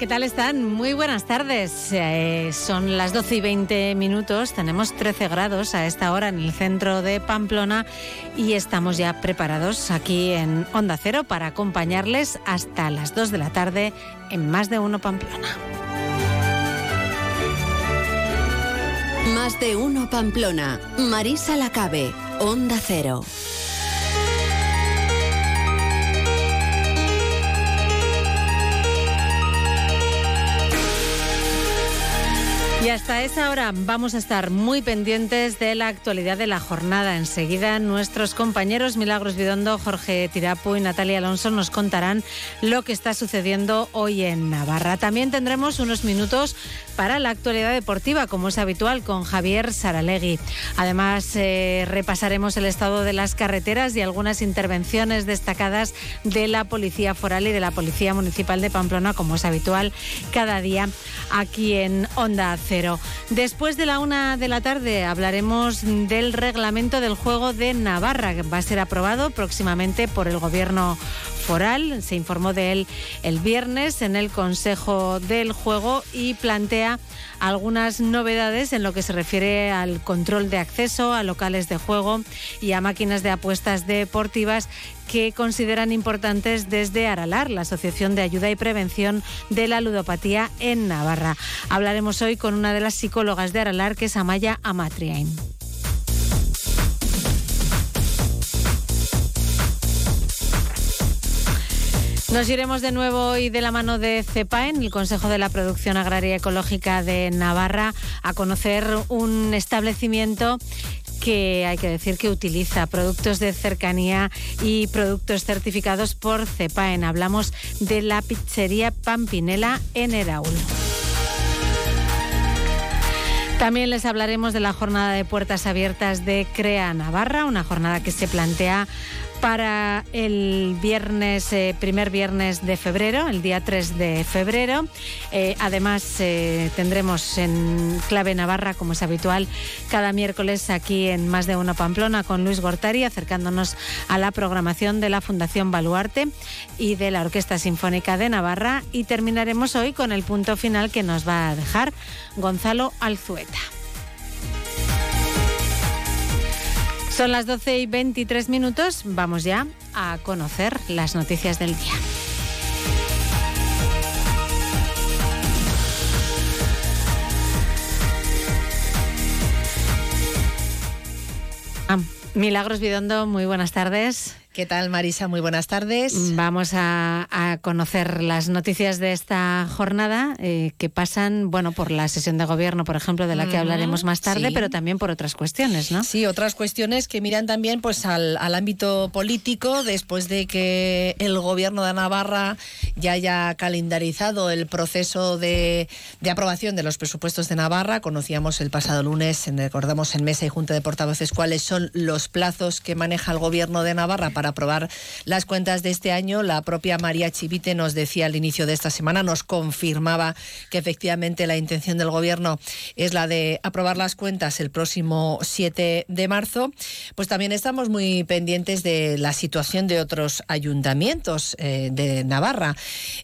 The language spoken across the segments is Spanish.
¿qué tal están? Muy buenas tardes. Eh, son las 12 y 20 minutos, tenemos 13 grados a esta hora en el centro de Pamplona y estamos ya preparados aquí en Onda Cero para acompañarles hasta las 2 de la tarde en Más de Uno Pamplona. Más de Uno Pamplona. Marisa Lacabe, Onda Cero. Y hasta esa hora vamos a estar muy pendientes de la actualidad de la jornada. Enseguida nuestros compañeros Milagros Vidondo, Jorge Tirapu y Natalia Alonso nos contarán lo que está sucediendo hoy en Navarra. También tendremos unos minutos para la actualidad deportiva, como es habitual, con Javier Saralegui. Además, eh, repasaremos el estado de las carreteras y algunas intervenciones destacadas de la Policía Foral y de la Policía Municipal de Pamplona, como es habitual cada día aquí en Onda Después de la una de la tarde hablaremos del reglamento del juego de Navarra, que va a ser aprobado próximamente por el Gobierno Se informó de él el viernes en el Consejo del Juego y plantea algunas novedades en lo que se refiere al control de acceso a locales de juego y a máquinas de apuestas deportivas que consideran importantes desde Aralar, la Asociación de Ayuda y Prevención de la Ludopatía en Navarra. Hablaremos hoy con una de las psicólogas de Aralar, que es Amaya Amatriain. Nos iremos de nuevo hoy de la mano de CEPAEN, el Consejo de la Producción Agraria Ecológica de Navarra, a conocer un establecimiento que hay que decir que utiliza productos de cercanía y productos certificados por CEPAEN. Hablamos de la pizzería Pampinela en Eraul. También les hablaremos de la jornada de puertas abiertas de CREA Navarra, una jornada que se plantea para el viernes, eh, primer viernes de febrero, el día 3 de febrero. Eh, además, eh, tendremos en Clave Navarra, como es habitual, cada miércoles aquí en Más de Uno Pamplona con Luis Gortari, acercándonos a la programación de la Fundación Baluarte y de la Orquesta Sinfónica de Navarra. Y terminaremos hoy con el punto final que nos va a dejar Gonzalo Alzueta. Son las 12 y 23 minutos. Vamos ya a conocer las noticias del día. Ah, Milagros Vidondo, muy buenas tardes. ¿Qué tal, Marisa? Muy buenas tardes. Vamos a, conocer las noticias de esta jornada eh, que pasan, bueno, por la sesión de gobierno, por ejemplo, de la que hablaremos más tarde, pero también por otras cuestiones, ¿no? Sí, otras cuestiones que miran también pues al, ámbito político, después de que el gobierno de Navarra ya haya calendarizado el proceso de, aprobación de los presupuestos de Navarra. Conocíamos el pasado lunes, recordamos en mesa y junta de portavoces, cuáles son los plazos que maneja el gobierno de Navarra para aprobar las cuentas de este año. La propia María Chivite nos decía al inicio de esta semana, nos confirmaba que efectivamente la intención del Gobierno es la de aprobar las cuentas el próximo 7 de marzo. Pues también estamos muy pendientes de la situación de otros ayuntamientos eh, de Navarra.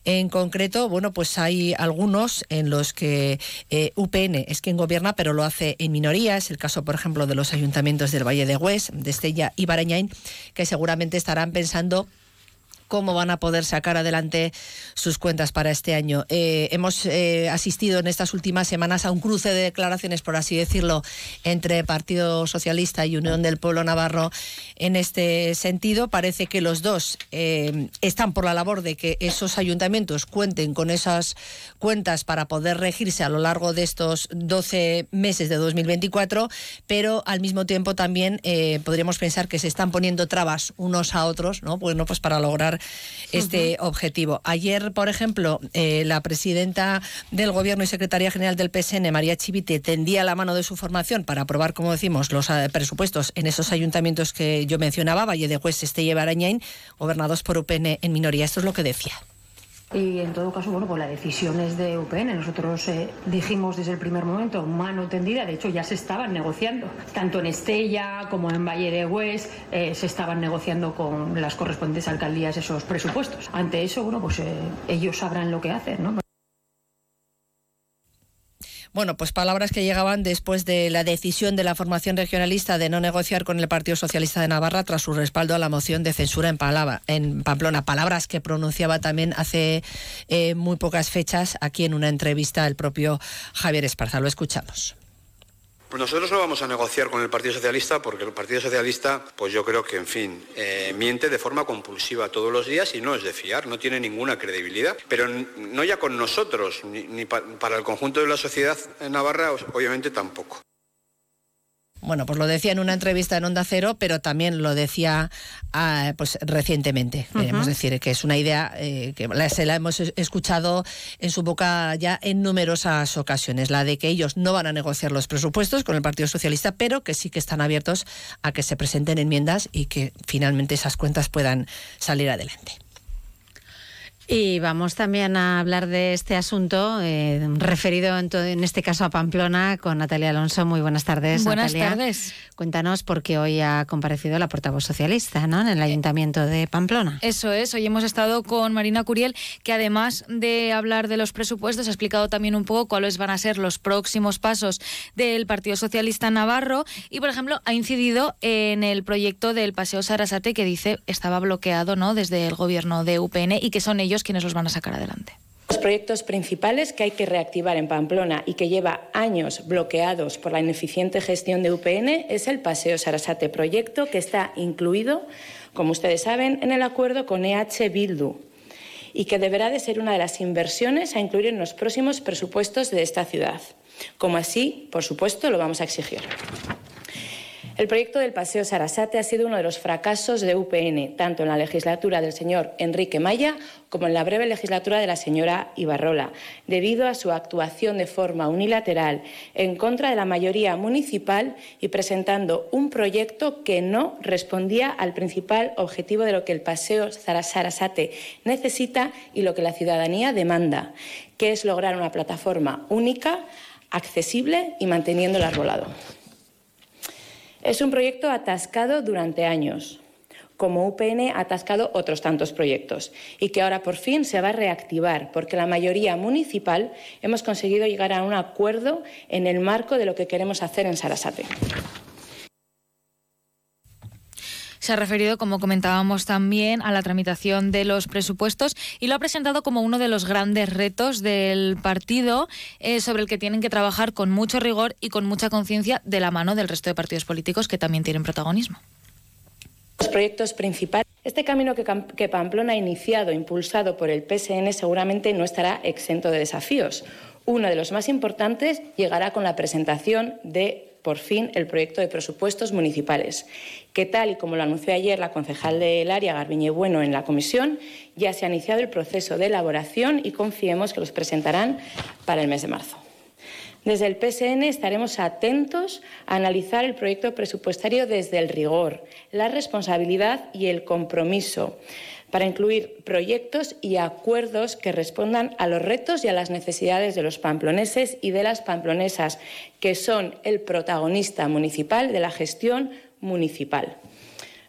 En concreto, bueno, pues hay algunos en los que eh, UPN es quien gobierna, pero lo hace en minoría. Es el caso, por ejemplo, de los ayuntamientos del Valle de Hues, de Estella y Barañain, que seguramente estarán pensando cómo van a poder sacar adelante sus cuentas para este año. Eh, hemos eh, asistido en estas últimas semanas a un cruce de declaraciones, por así decirlo, entre Partido Socialista y Unión del Pueblo Navarro en este sentido. Parece que los dos eh, están por la labor de que esos ayuntamientos cuenten con esas cuentas para poder regirse a lo largo de estos 12 meses de 2024, pero al mismo tiempo también podríamos pensar que se están poniendo trabas unos a otros, ¿no? Bueno, pues para lograr este objetivo. Ayer, por ejemplo, eh, la presidenta del Gobierno y secretaria general del PSN, María Chivite, tendía la mano de su formación para aprobar, como decimos, los eh, presupuestos en esos ayuntamientos que yo mencionaba, Valle de Hues, Estella y Barañain, gobernados por UPN en minoría. Esto es lo que decía. Y en todo caso, bueno, pues la decisión es de UPN. Nosotros eh, dijimos desde el primer momento, mano tendida, de hecho ya se estaban negociando, tanto en Estella como en Valle de Hues, eh, se estaban negociando con las correspondientes alcaldías esos presupuestos. Ante eso, bueno, pues eh, ellos sabrán lo que hacen, ¿no? Bueno, pues palabras que llegaban después de la decisión de la formación regionalista de no negociar con el Partido Socialista de Navarra tras su respaldo a la moción de censura en, en Pamplona. Palabras que pronunciaba también hace eh, muy pocas fechas aquí en una entrevista el propio Javier Esparza. Lo escuchamos. Pues nosotros no vamos a negociar con el Partido Socialista porque el Partido Socialista, pues yo creo que, en fin, eh, miente de forma compulsiva todos los días y no es de fiar, no tiene ninguna credibilidad. Pero no ya con nosotros, ni, para el conjunto de la sociedad navarra, obviamente tampoco. Bueno, pues lo decía en una entrevista en Onda Cero, pero también lo decía ah, pues recientemente. Queremos decir que es una idea eh, que se la hemos escuchado en su boca ya en numerosas ocasiones, la de que ellos no van a negociar los presupuestos con el Partido Socialista, pero que sí que están abiertos a que se presenten enmiendas y que finalmente esas cuentas puedan salir adelante. Y vamos también a hablar de este asunto eh, referido en, en, este caso a Pamplona con Natalia Alonso. Muy buenas tardes. Buenas tardes. Cuéntanos porque hoy ha comparecido la portavoz socialista ¿no? en el Ayuntamiento de Pamplona. Eso es. Hoy hemos estado con Marina Curiel, que además de hablar de los presupuestos, ha explicado también un poco cuáles van a ser los próximos pasos del Partido Socialista Navarro y, por ejemplo, ha incidido en el proyecto del Paseo Sarasate que dice estaba bloqueado ¿no? desde el gobierno de UPN y que son ellos quienes los van a sacar adelante. Los proyectos principales que hay que reactivar en Pamplona y que lleva años bloqueados por la ineficiente gestión de UPN es el Paseo Sarasate proyecto que está incluido, como ustedes saben, en el acuerdo con EH Bildu y que deberá de ser una de las inversiones a incluir en los próximos presupuestos de esta ciudad. Como así, por supuesto, lo vamos a exigir. El proyecto del Paseo Sarasate ha sido uno de los fracasos de UPN, tanto en la legislatura del señor Enrique Maya como en la breve legislatura de la señora Ibarrola, debido a su actuación de forma unilateral en contra de la mayoría municipal y presentando un proyecto que no respondía al principal objetivo de lo que el Paseo Sarasate necesita y lo que la ciudadanía demanda, que es lograr una plataforma única, accesible y manteniendo el arbolado. Es un proyecto atascado durante años, como UPN ha atascado otros tantos proyectos, y que ahora por fin se va a reactivar, porque la mayoría municipal hemos conseguido llegar a un acuerdo en el marco de lo que queremos hacer en Sarasate. Se ha referido, como comentábamos también, a la tramitación de los presupuestos y lo ha presentado como uno de los grandes retos del partido eh, sobre el que tienen que trabajar con mucho rigor y con mucha conciencia de la mano del resto de partidos políticos que también tienen protagonismo. Los proyectos principales. Este camino que, que Pamplona ha iniciado, impulsado por el PSN, seguramente no estará exento de desafíos. Uno de los más importantes llegará con la presentación de por fin el proyecto de presupuestos municipales, que tal y como lo anunció ayer la concejal del área, Garbiñe Bueno, en la comisión, ya se ha iniciado el proceso de elaboración y confiemos que los presentarán para el mes de marzo. Desde el PSN estaremos atentos a analizar el proyecto presupuestario desde el rigor, la responsabilidad y el compromiso para incluir proyectos y acuerdos que respondan a los retos y a las necesidades de los pamploneses y de las pamplonesas, que son el protagonista municipal de la gestión municipal.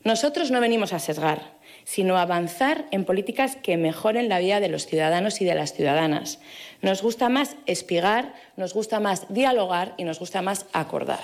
Nosotros no venimos a sesgar, sino a avanzar en políticas que mejoren la vida de los ciudadanos y de las ciudadanas. Nos gusta más espigar, nos gusta más dialogar y nos gusta más acordar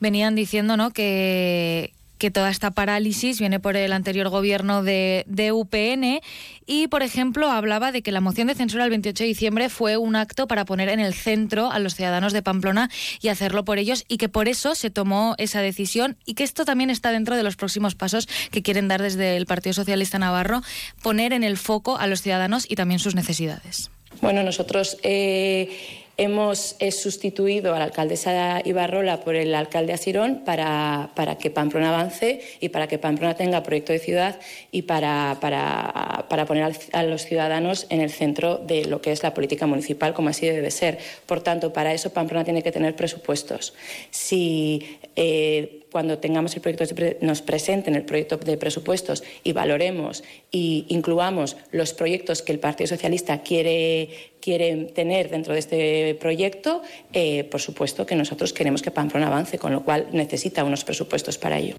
venían diciendo ¿no? que, que toda esta parálisis viene por el anterior gobierno de, UPN y, por ejemplo, hablaba de que la moción de censura el 28 de diciembre fue un acto para poner en el centro a los ciudadanos de Pamplona y hacerlo por ellos y que por eso se tomó esa decisión y que esto también está dentro de los próximos pasos que quieren dar desde el Partido Socialista Navarro, poner en el foco a los ciudadanos y también sus necesidades. Bueno, nosotros... Eh Hemos sustituido a la alcaldesa Ibarrola por el alcalde Asirón para, para, que Pamplona avance y para que Pamplona tenga proyecto de ciudad y para, para, para poner a los ciudadanos en el centro de lo que es la política municipal, como así debe ser. Por tanto, para eso Pamplona tiene que tener presupuestos. Si eh, cuando tengamos el proyecto, nos presenten el proyecto de presupuestos y valoremos y incluamos los proyectos que el Partido Socialista quiere, quiere tener dentro de este proyecto, eh, por supuesto que nosotros queremos que Pamplona avance, con lo cual necesita unos presupuestos para ello.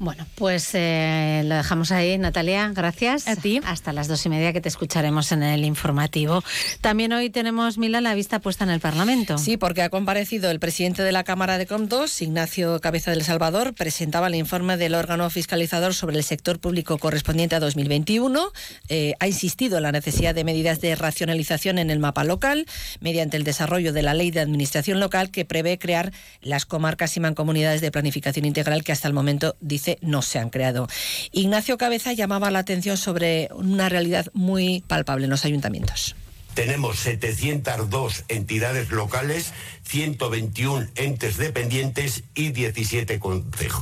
Bueno, pues eh, lo dejamos ahí, Natalia. Gracias. A ti. Hasta las dos y media que te escucharemos en el informativo. También hoy tenemos, Mila, la vista puesta en el Parlamento. Sí, porque ha comparecido el presidente de la Cámara de Com2, Ignacio Cabeza del Salvador, presentaba el informe del órgano fiscalizador sobre el sector público correspondiente a 2021. Eh, ha insistido en la necesidad de medidas de racionalización en el mapa local mediante el desarrollo de la ley de administración local que prevé crear las comarcas y mancomunidades de planificación integral que hasta el momento dice no se han creado. Ignacio Cabeza llamaba la atención sobre una realidad muy palpable en los ayuntamientos. Tenemos 702 entidades locales 121 entes dependientes y 17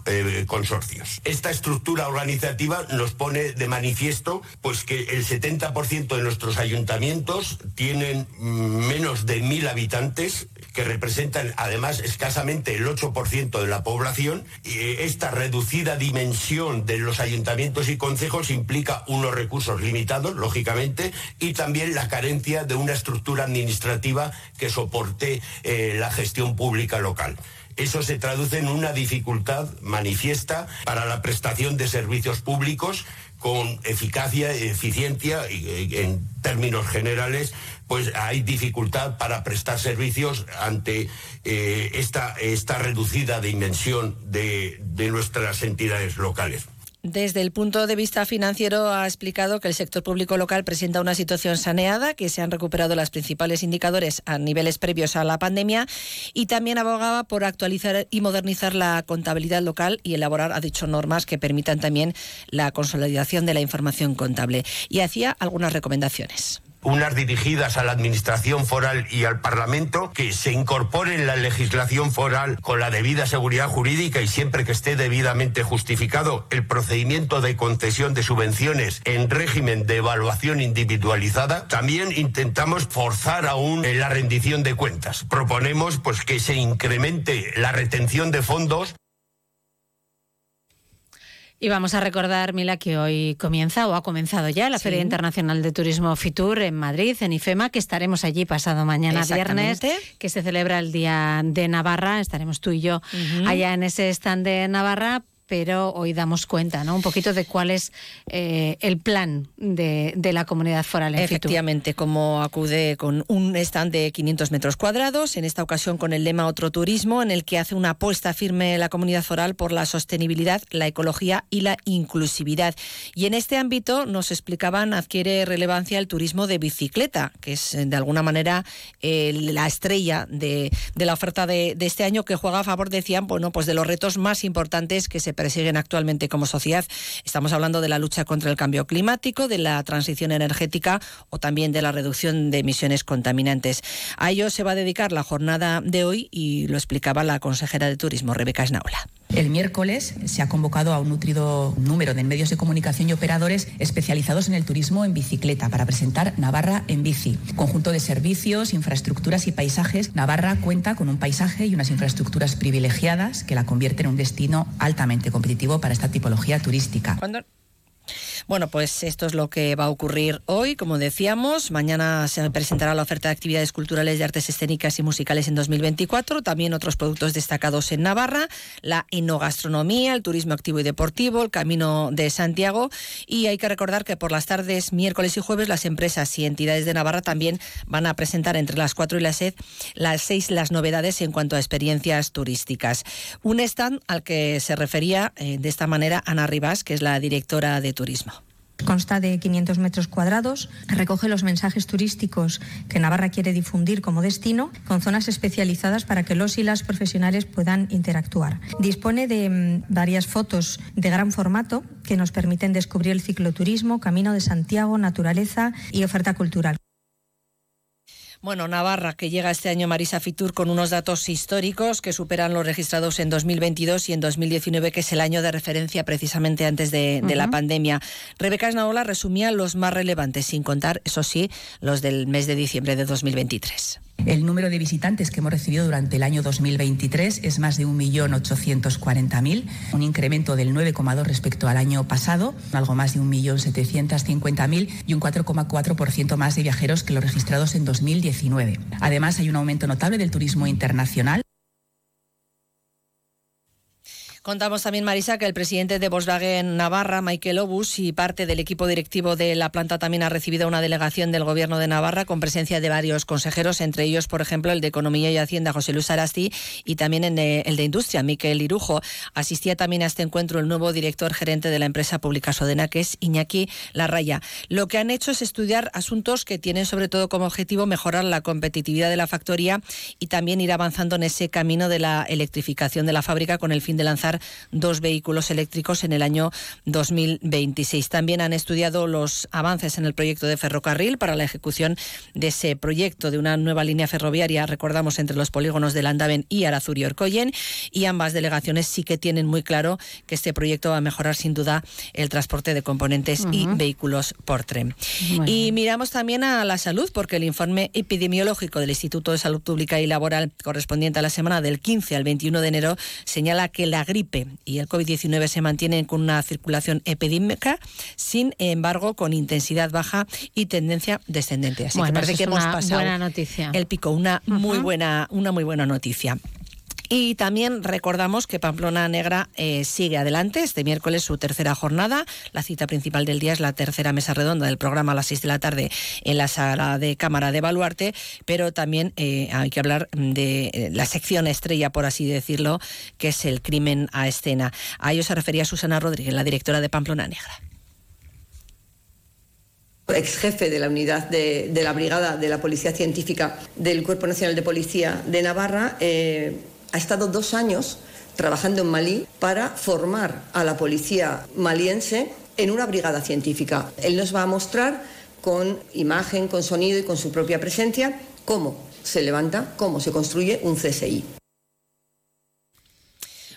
eh, consorcios. Esta estructura organizativa nos pone de manifiesto pues que el 70% de nuestros ayuntamientos tienen menos de mil habitantes que representan además escasamente el 8% de la población y esta reducida dimensión de los ayuntamientos y concejos implica unos recursos limitados, lógicamente, y también la carencia de una estructura administrativa que soporte eh, la gestión pública local. Eso se traduce en una dificultad manifiesta para la prestación de servicios públicos con eficacia, eficiencia y en términos generales, pues hay dificultad para prestar servicios ante eh, esta, esta reducida dimensión de nuestras entidades locales. Desde el punto de vista financiero ha explicado que el sector público local presenta una situación saneada, que se han recuperado los principales indicadores a niveles previos a la pandemia y también abogaba por actualizar y modernizar la contabilidad local y elaborar, ha dicho, normas que permitan también la consolidación de la información contable. Y hacía algunas recomendaciones unas dirigidas a la Administración foral y al Parlamento, que se incorporen la legislación foral con la debida seguridad jurídica y siempre que esté debidamente justificado el procedimiento de concesión de subvenciones en régimen de evaluación individualizada. También intentamos forzar aún la rendición de cuentas. Proponemos pues que se incremente la retención de fondos y vamos a recordar, Mila, que hoy comienza o ha comenzado ya la Feria Internacional de Turismo Fitur en Madrid, en IFEMA, que estaremos allí pasado mañana viernes, que se celebra el Día de Navarra. Estaremos tú y yo allá en ese stand de Navarra pero hoy damos cuenta, ¿no? Un poquito de cuál es eh, el plan de, la comunidad foral en Efectivamente, como acude con un stand de 500 metros cuadrados, en esta ocasión con el lema Otro Turismo, en el que hace una apuesta firme la comunidad foral por la sostenibilidad, la ecología y la inclusividad. Y en este ámbito, nos explicaban, adquiere relevancia el turismo de bicicleta, que es de alguna manera la estrella de, la oferta de, de, este año, que juega a favor, decían, bueno, pues de los retos más importantes que se persiguen actualmente como sociedad. Estamos hablando de la lucha contra el cambio climático, de la transición energética o también de la reducción de emisiones contaminantes. A ello se va a dedicar la jornada de hoy y lo explicaba la consejera de Turismo, Rebeca Esnaula. El miércoles se ha convocado a un nutrido número de medios de comunicación y operadores especializados en el turismo en bicicleta para presentar Navarra en bici. Conjunto de servicios, infraestructuras y paisajes, Navarra cuenta con un paisaje y unas infraestructuras privilegiadas que la convierten en un destino altamente competitivo para esta tipología turística. Bueno, pues esto es lo que va a ocurrir hoy, como decíamos. Mañana se presentará la oferta de actividades culturales de artes escénicas y musicales en 2024. También otros productos destacados en Navarra, la enogastronomía, el turismo activo y deportivo, el camino de Santiago. Y hay que recordar que por las tardes, miércoles y jueves, las empresas y entidades de Navarra también van a presentar entre las 4 y las 6 las, seis, las novedades en cuanto a experiencias turísticas. Un stand al que se refería eh, de esta manera Ana Rivas, que es la directora de turismo. Consta de 500 metros cuadrados, recoge los mensajes turísticos que Navarra quiere difundir como destino, con zonas especializadas para que los y las profesionales puedan interactuar. Dispone de mm, varias fotos de gran formato que nos permiten descubrir el cicloturismo, camino de Santiago, naturaleza y oferta cultural. Bueno, Navarra, que llega este año Marisa Fitur con unos datos históricos que superan los registrados en 2022 y en 2019, que es el año de referencia precisamente antes de, la pandemia. Rebeca Esnaola resumía los más relevantes, sin contar, eso sí, los del mes de diciembre de 2023. El número de visitantes que hemos recibido durante el año 2023 es más de 1.840.000, un incremento del 9,2 respecto al año pasado, algo más de 1.750.000 y un 4,4% más de viajeros que los registrados en 2019. Además, hay un aumento notable del turismo internacional. Contamos también, Marisa, que el presidente de Volkswagen Navarra, Michael Obus, y parte del equipo directivo de la planta también ha recibido una delegación del Gobierno de Navarra con presencia de varios consejeros, entre ellos, por ejemplo, el de Economía y Hacienda, José Luis Arasti, y también el de Industria, Miquel Irujo. Asistía también a este encuentro el nuevo director gerente de la empresa pública Sodena, que es Iñaki Larraya. Lo que han hecho es estudiar asuntos que tienen sobre todo como objetivo mejorar la competitividad de la factoría y también ir avanzando en ese camino de la electrificación de la fábrica con el fin de lanzar dos vehículos eléctricos en el año 2026. También han estudiado los avances en el proyecto de ferrocarril para la ejecución de ese proyecto de una nueva línea ferroviaria, recordamos, entre los polígonos de Landaven y Arazuri Orcoyen, y ambas delegaciones sí que tienen muy claro que este proyecto va a mejorar sin duda el transporte de componentes y vehículos por tren. Y miramos también a la salud, porque el informe epidemiológico del Instituto de Salud Pública y Laboral correspondiente a la semana del 15 al 21 de enero señala que la gripe y el COVID-19 se mantienen con una circulación epidémica, sin embargo, con intensidad baja y tendencia descendente. Así que parece que hemos pasado el pico, una muy buena, una muy buena noticia. Y también recordamos que Pamplona Negra eh, sigue adelante este miércoles su tercera jornada. La cita principal del día es la tercera mesa redonda del programa a las seis de la tarde en la sala de Cámara de Baluarte, pero también eh, hay que hablar de eh, la sección estrella, por así decirlo, que es el crimen a escena. A ello se refería Susana Rodríguez, la directora de Pamplona Negra ex jefe de la unidad de, la brigada de la Policía Científica del Cuerpo Nacional de Policía de Navarra, ha estado dos años trabajando en Malí para formar a la policía maliense en una brigada científica. Él nos va a mostrar con imagen, con sonido y con su propia presencia cómo se levanta, cómo se construye un CSI.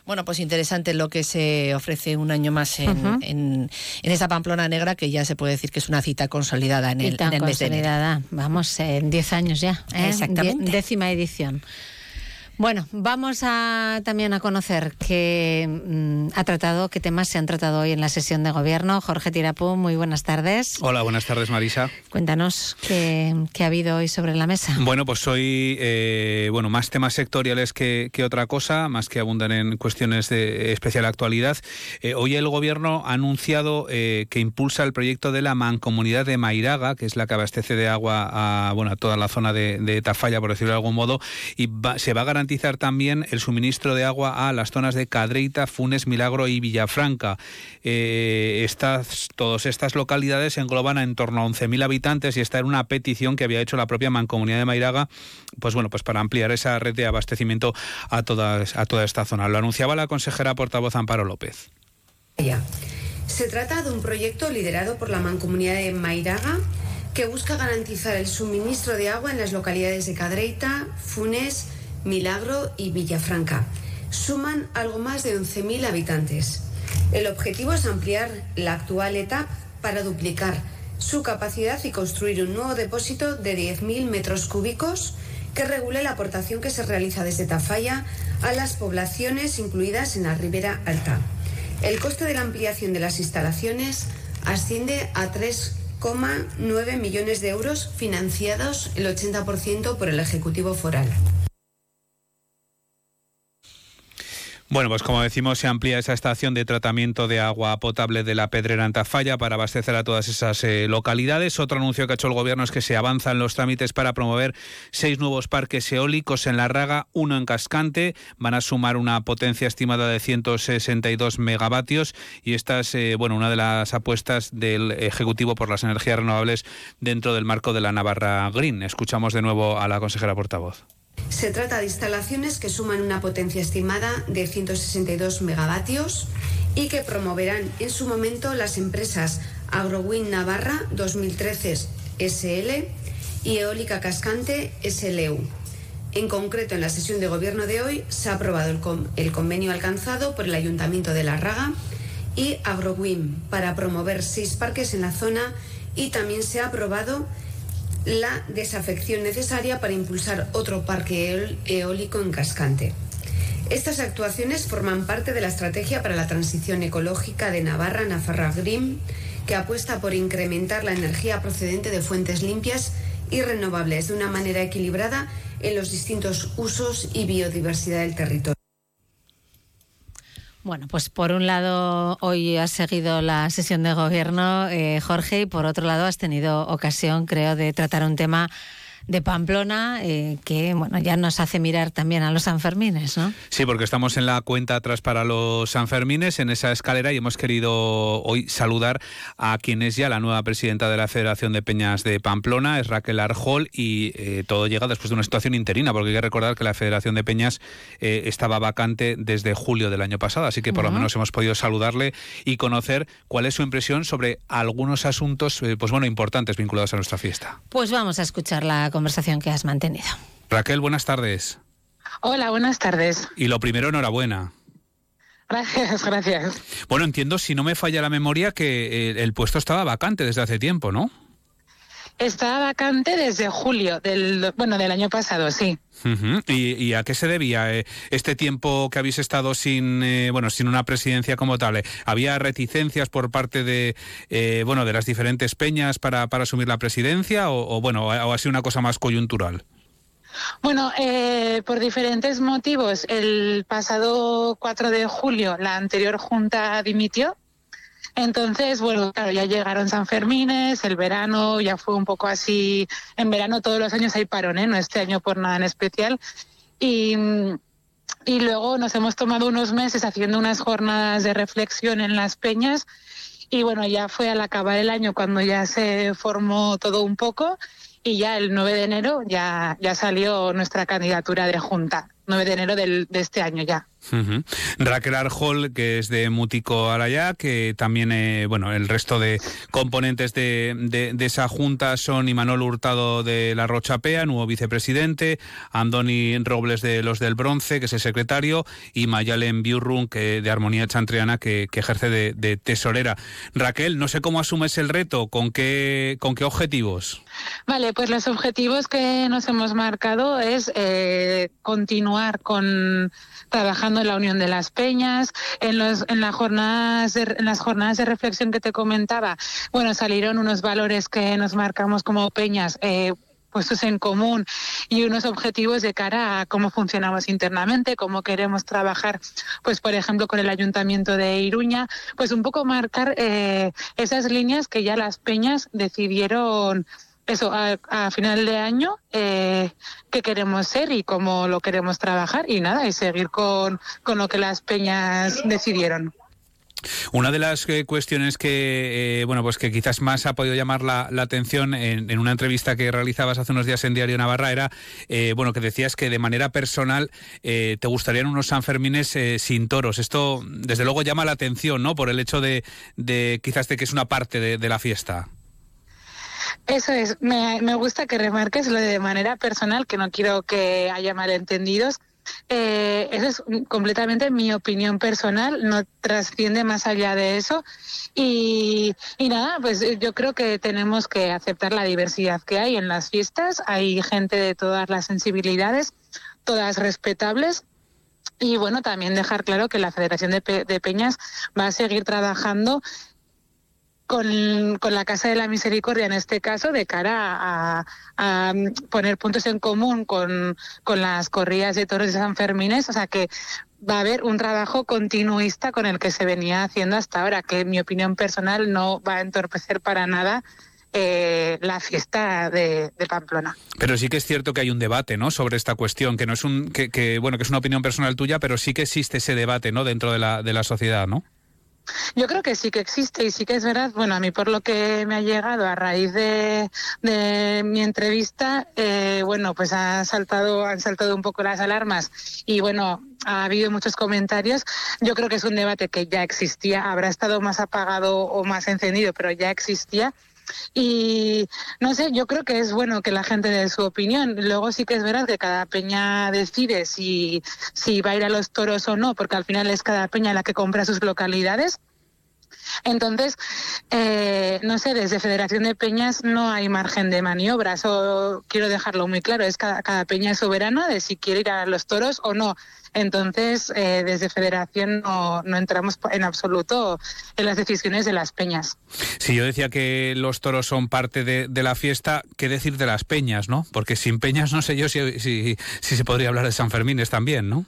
Bueno, pues interesante lo que se ofrece un año más en, en, esa Pamplona Negra, que ya se puede decir que es una cita consolidada en el, en el mes de enero. Vamos, en 10 años ya. ¿eh? Exactamente. décima edición. Bueno, vamos a, también a conocer qué mm, ha tratado, qué temas se han tratado hoy en la sesión de gobierno. Jorge Tirapú, muy buenas tardes. Hola, buenas tardes, Marisa. Cuéntanos qué, ha habido hoy sobre la mesa. Bueno, pues hoy, eh, bueno, más temas sectoriales que, otra cosa, más que abundan en cuestiones de especial actualidad. Eh, hoy el gobierno ha anunciado eh, que impulsa el proyecto de la mancomunidad de Mairaga, que es la que abastece de agua a, bueno, a toda la zona de, Tafalla, por decirlo de algún modo, y se va a garantizar también el suministro de agua a las zonas de Cadreita, Funes, Milagro y Villafranca. Eh, estas, todas estas localidades engloban a en torno a 11.000 habitantes y esta era una petición que había hecho la propia Mancomunidad de Mairaga, pues bueno, pues para ampliar esa red de abastecimiento a, todas, a toda esta zona. Lo anunciaba la consejera portavoz Amparo López. Se trata de un proyecto liderado por la Mancomunidad de Mairaga que busca garantizar el suministro de agua en las localidades de Cadreita, Funes, Milagro y Villafranca. Suman algo más de 11.000 habitantes. El objetivo es ampliar la actual etapa para duplicar su capacidad y construir un nuevo depósito de 10.000 metros cúbicos que regule la aportación que se realiza desde Tafalla a las poblaciones incluidas en la Ribera Alta. El coste de la ampliación de las instalaciones asciende a 3,9 millones de euros financiados el 80% por el Ejecutivo Foral. Bueno, pues como decimos, se amplía esa estación de tratamiento de agua potable de la Pedrera en Tafalla para abastecer a todas esas eh, localidades. Otro anuncio que ha hecho el Gobierno es que se avanzan los trámites para promover seis nuevos parques eólicos en La Raga, uno en Cascante. Van a sumar una potencia estimada de 162 megavatios y esta es eh, bueno, una de las apuestas del Ejecutivo por las energías renovables dentro del marco de la Navarra Green. Escuchamos de nuevo a la consejera portavoz. Se trata de instalaciones que suman una potencia estimada de 162 megavatios y que promoverán en su momento las empresas AgroWind Navarra 2013 SL y Eólica Cascante SLU. En concreto, en la sesión de gobierno de hoy se ha aprobado el, convenio alcanzado por el Ayuntamiento de La Raga y AgroWind para promover seis parques en la zona y también se ha aprobado la desafección necesaria para impulsar otro parque eólico en Cascante. Estas actuaciones forman parte de la estrategia para la transición ecológica de Navarra, Nafarra Green, que apuesta por incrementar la energía procedente de fuentes limpias y renovables de una manera equilibrada en los distintos usos y biodiversidad del territorio. Bueno, pues por un lado hoy has seguido la sesión de gobierno, eh, Jorge, y por otro lado has tenido ocasión, creo, de tratar un tema de Pamplona, eh, que bueno, ya nos hace mirar también a los Sanfermines, ¿no? Sí, porque estamos en la cuenta atrás para los Sanfermines, en esa escalera, y hemos querido hoy saludar a quien es ya la nueva presidenta de la Federación de Peñas de Pamplona, es Raquel Arjol, y eh, todo llega después de una situación interina, porque hay que recordar que la Federación de Peñas eh, estaba vacante desde julio del año pasado, así que por lo menos hemos podido saludarle y conocer cuál es su impresión sobre algunos asuntos, pues bueno, importantes vinculados a nuestra fiesta. Pues vamos a escuchar la conversación que has mantenido. Raquel, buenas tardes. Hola, buenas tardes. Y lo primero, enhorabuena. Gracias, gracias. Bueno, entiendo, si no me falla la memoria, que eh, el puesto estaba vacante desde hace tiempo, ¿no? Estaba vacante desde julio del bueno del año pasado, sí. ¿Y, a qué se debía eh, este tiempo que habéis estado sin eh, bueno sin una presidencia como tal? ¿Había reticencias por parte de bueno de las diferentes peñas para, para asumir la presidencia o, bueno o ha sido una cosa más coyuntural? Bueno, por diferentes motivos. El pasado 4 de julio la anterior junta dimitió entonces, bueno, claro, ya llegaron San Fermines, el verano ya fue un poco así. En verano todos los años hay parón, ¿eh? No este año por nada en especial. Y, y luego nos hemos tomado unos meses haciendo unas jornadas de reflexión en las peñas. Y bueno, ya fue al acabar el año cuando ya se formó todo un poco y ya el 9 de enero ya, ya salió nuestra candidatura de junta, 9 de enero del, de este año ya. Raquel Arjol, que es de Mútico Arayá, que también, eh, bueno, el resto de componentes de, de, esa junta son Imanol Hurtado de la Rochapea, nuevo vicepresidente, Andoni Robles de los del Bronce, que es el secretario, y Mayalen Biurrun, que de Armonía Chantriana, que, que ejerce de, tesorera. Raquel, no sé cómo asumes el reto, con qué, con qué objetivos. Vale, pues los objetivos que nos hemos marcado es eh, continuar con trabajando en la Unión de las Peñas, en, los, en, las jornadas de, en las jornadas de reflexión que te comentaba, bueno, salieron unos valores que nos marcamos como peñas. Eh, puestos en común y unos objetivos de cara a cómo funcionamos internamente, cómo queremos trabajar, pues por ejemplo con el Ayuntamiento de Iruña, pues un poco marcar eh, esas líneas que ya las peñas decidieron eso, a, final de año, eh, qué queremos ser y cómo lo queremos trabajar y nada, y seguir con, con lo que las peñas decidieron. Una de las eh, cuestiones que, eh, bueno, pues que quizás más ha podido llamar la, atención en, una entrevista que realizabas hace unos días en Diario Navarra era, eh, bueno, que decías que de manera personal te gustarían unos Sanfermines sin toros. Esto, desde luego, llama la atención, ¿no? Por el hecho de, de quizás de que es una parte de la fiesta. Eso es, me, me gusta que remarques lo de manera personal, que no quiero que haya malentendidos. Eh, eso es completamente mi opinión personal, no trasciende más allá de eso. Y, y, nada, pues yo creo que tenemos que aceptar la diversidad que hay en las fiestas. Hay gente de todas las sensibilidades, todas respetables. Y bueno, también dejar claro que la Federación de, de Peñas va a seguir trabajando con, la Casa de la Misericordia en este caso de cara a, poner puntos en común con, las corridas de toros de San Fermines, o sea que va a haber un trabajo continuista con el que se venía haciendo hasta ahora, que en mi opinión personal no va a entorpecer para nada eh, la fiesta de, Pamplona. Pero sí que es cierto que hay un debate, ¿no? Sobre esta cuestión, que no es un, que, que, bueno, que es una opinión personal tuya, pero sí que existe ese debate, ¿no? Dentro de la, de la sociedad, ¿no? Yo creo que sí que existe y sí que es verdad. Bueno, a mí por lo que me ha llegado a raíz de, mi entrevista, eh, bueno, pues ha saltado, han saltado un poco las alarmas y bueno, ha habido muchos comentarios. Yo creo que es un debate que ya existía, habrá estado más apagado o más encendido, pero ya existía. Y no sé, yo creo que es bueno que la gente dé su opinión. Luego sí que es verdad que cada peña decide si, si va a ir a los toros o no, porque al final es cada peña la que compra sus localidades. Entonces, eh, no sé, desde Federación de Peñas no hay margen de maniobra, eso quiero dejarlo muy claro, es cada, cada peña soberana de si quiere ir a los toros o no. Entonces, eh, desde Federación no, no, entramos en absoluto en las decisiones de las peñas. Si yo decía que los toros son parte de, la fiesta, ¿qué decir de las peñas, no? Porque sin peñas no sé yo si, si, si se podría hablar de San Fermín también, ¿no?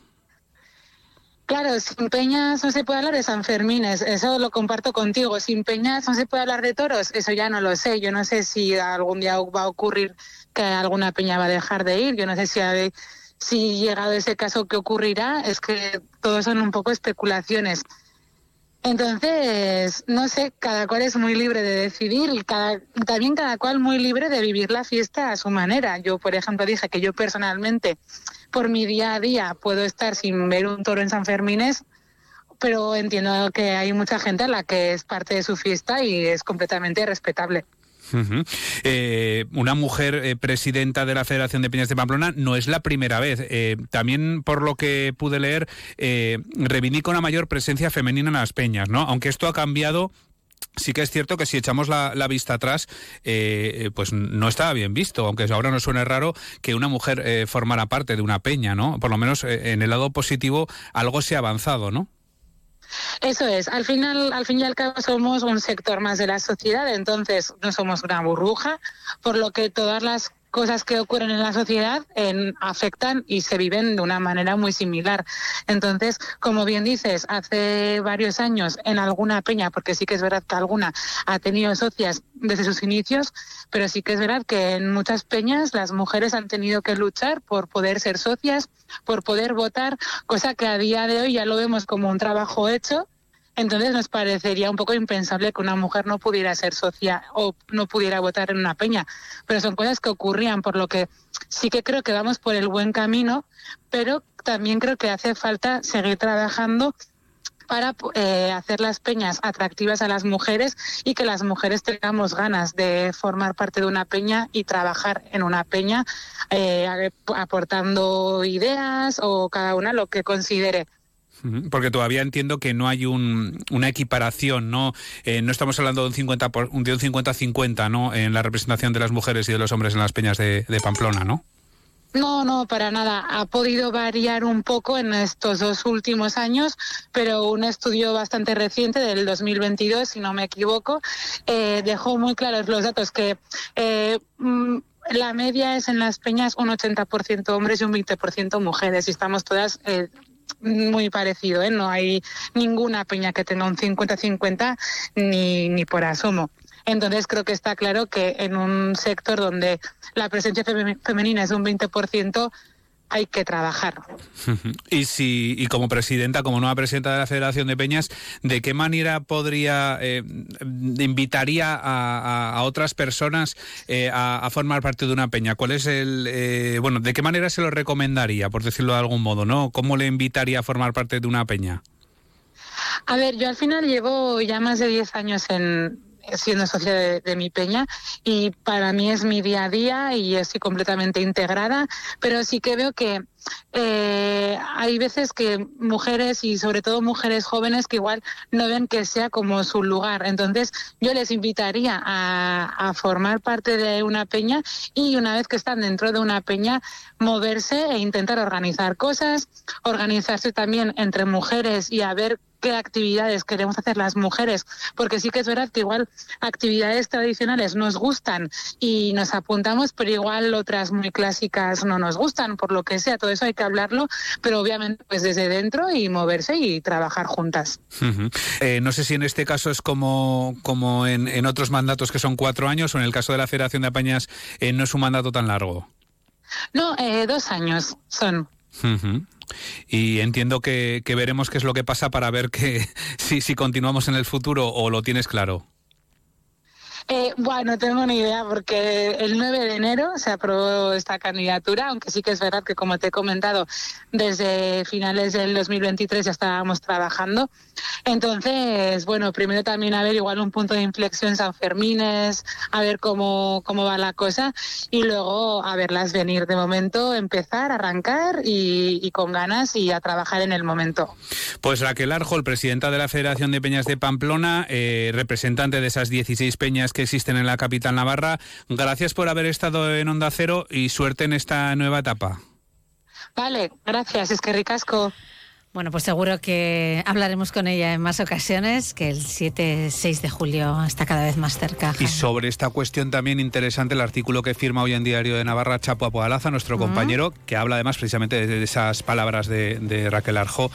Claro, sin peñas no se puede hablar de San Fermines, eso lo comparto contigo. Sin peñas no se puede hablar de toros, eso ya no lo sé. Yo no sé si algún día va a ocurrir que alguna peña va a dejar de ir. Yo no sé si, si llegado ese caso que ocurrirá, es que todo son un poco especulaciones. Entonces, no sé, cada cual es muy libre de decidir cada, también cada cual muy libre de vivir la fiesta a su manera. Yo, por ejemplo, dije que yo personalmente, por mi día a día, puedo estar sin ver un toro en San Fermines, pero entiendo que hay mucha gente a la que es parte de su fiesta y es completamente respetable. Eh, una mujer eh, presidenta de la Federación de Peñas de Pamplona no es la primera vez. Eh, también, por lo que pude leer, reivindica una mayor presencia femenina en las peñas, ¿no? Aunque esto ha cambiado Sí que es cierto que si echamos la, vista atrás, pues no estaba bien visto, aunque ahora nos suene raro que una mujer formara parte de una peña, ¿no? Por lo menos en el lado positivo algo se ha avanzado, ¿no? Eso es, al final, al fin y al cabo somos un sector más de la sociedad, entonces no somos una burbuja, por lo que todas las cosas que ocurren en la sociedad afectan y se viven de una manera muy similar. Entonces, como bien dices, hace varios años en alguna peña, porque sí que es verdad que alguna ha tenido socias desde sus inicios, pero sí que es verdad que en muchas peñas las mujeres han tenido que luchar por poder ser socias, por poder votar, cosa que a día de hoy ya lo vemos como un trabajo hecho entonces nos parecería un poco impensable que una mujer no pudiera ser socia o no pudiera votar en una peña. Pero son cosas que ocurrían, por lo que sí que creo que vamos por el buen camino, pero también creo que hace falta seguir trabajando para eh, hacer las peñas atractivas a las mujeres y que las mujeres tengamos ganas de formar parte de una peña y trabajar en una peña eh, aportando ideas o cada una lo que considere. Porque todavía entiendo que no hay una equiparación, ¿no? Eh, no estamos hablando de un 50 de un 50-50, ¿no? En la representación de las mujeres y de los hombres en las peñas de, Pamplona, ¿no? No, no, para nada. Ha podido variar un poco en estos dos últimos años, pero un estudio bastante reciente del 2022, si no me equivoco, eh, dejó muy claros los datos que eh, mm, la media es en las peñas un 80% hombres y un 20% mujeres y estamos todas muy parecido, ¿eh? no hay ninguna peña que tenga un 50-50 ni, ni por asomo. Entonces creo que está claro que en un sector donde la presencia femenina es un 20%, hay que trabajar. Y si y como presidenta, como nueva presidenta de la Federación de Peñas, ¿de qué manera podría eh, invitaría a, otras personas eh, a, formar parte de una peña? ¿Cuál es el eh, bueno? ¿De qué manera se lo recomendaría, por decirlo de algún modo, no? ¿Cómo le invitaría a formar parte de una peña? A ver, yo al final llevo ya más de 10 años en, siendo socia de, mi peña y para mí es mi día a día y estoy completamente integrada, pero sí que veo que eh, hay veces que mujeres y sobre todo mujeres jóvenes que igual no ven que sea como su lugar. Entonces yo les invitaría a, a formar parte de una peña y una vez que están dentro de una peña moverse e intentar organizar cosas, organizarse también entre mujeres y a ver qué actividades queremos hacer las mujeres, porque sí que es verdad que igual actividades tradicionales nos gustan y nos apuntamos, pero igual otras muy clásicas no nos gustan, por lo que sea, todo eso hay que hablarlo, pero obviamente pues desde dentro y moverse y trabajar juntas. Eh, no sé si en este caso es como, como en, otros mandatos que son cuatro años o en el caso de la Federación de Apañas eh, no es un mandato tan largo. No, eh, dos años son. Y entiendo que, veremos qué es lo que pasa para ver que si, si continuamos en el futuro o lo tienes claro. Eh, bueno, no tengo ni idea porque el 9 de enero se aprobó esta candidatura, aunque sí que es verdad que como te he comentado, desde finales del 2023 ya estábamos trabajando. Entonces, bueno, primero también a ver igual un punto de inflexión San Fermines, a ver cómo, cómo va la cosa y luego a verlas venir de momento, empezar, arrancar y, con ganas y a trabajar en el momento. Pues Raquel Arjol, presidenta de la Federación de Peñas de Pamplona, eh, representante de esas 16 peñas que existen en la capital navarra. Gracias por haber estado en Onda Cero y suerte en esta nueva etapa. Vale, gracias, es que ricasco. Bueno, pues seguro que hablaremos con ella en más ocasiones, que el 7-6 de julio está cada vez más cerca. Y sobre esta cuestión también interesante el artículo que firma hoy en Diario de Navarra Chapo Apoalaza, nuestro compañero, que habla además precisamente de esas palabras de, Raquel Arjo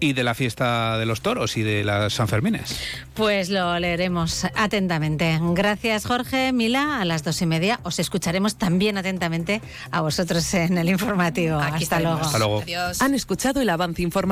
y de la fiesta de los toros y de las Sanfermines. Pues lo leeremos atentamente. Gracias, Jorge. Mila, a las dos y media os escucharemos también atentamente a vosotros en el informativo. Hasta luego. Hasta luego. Han escuchado el avance informativo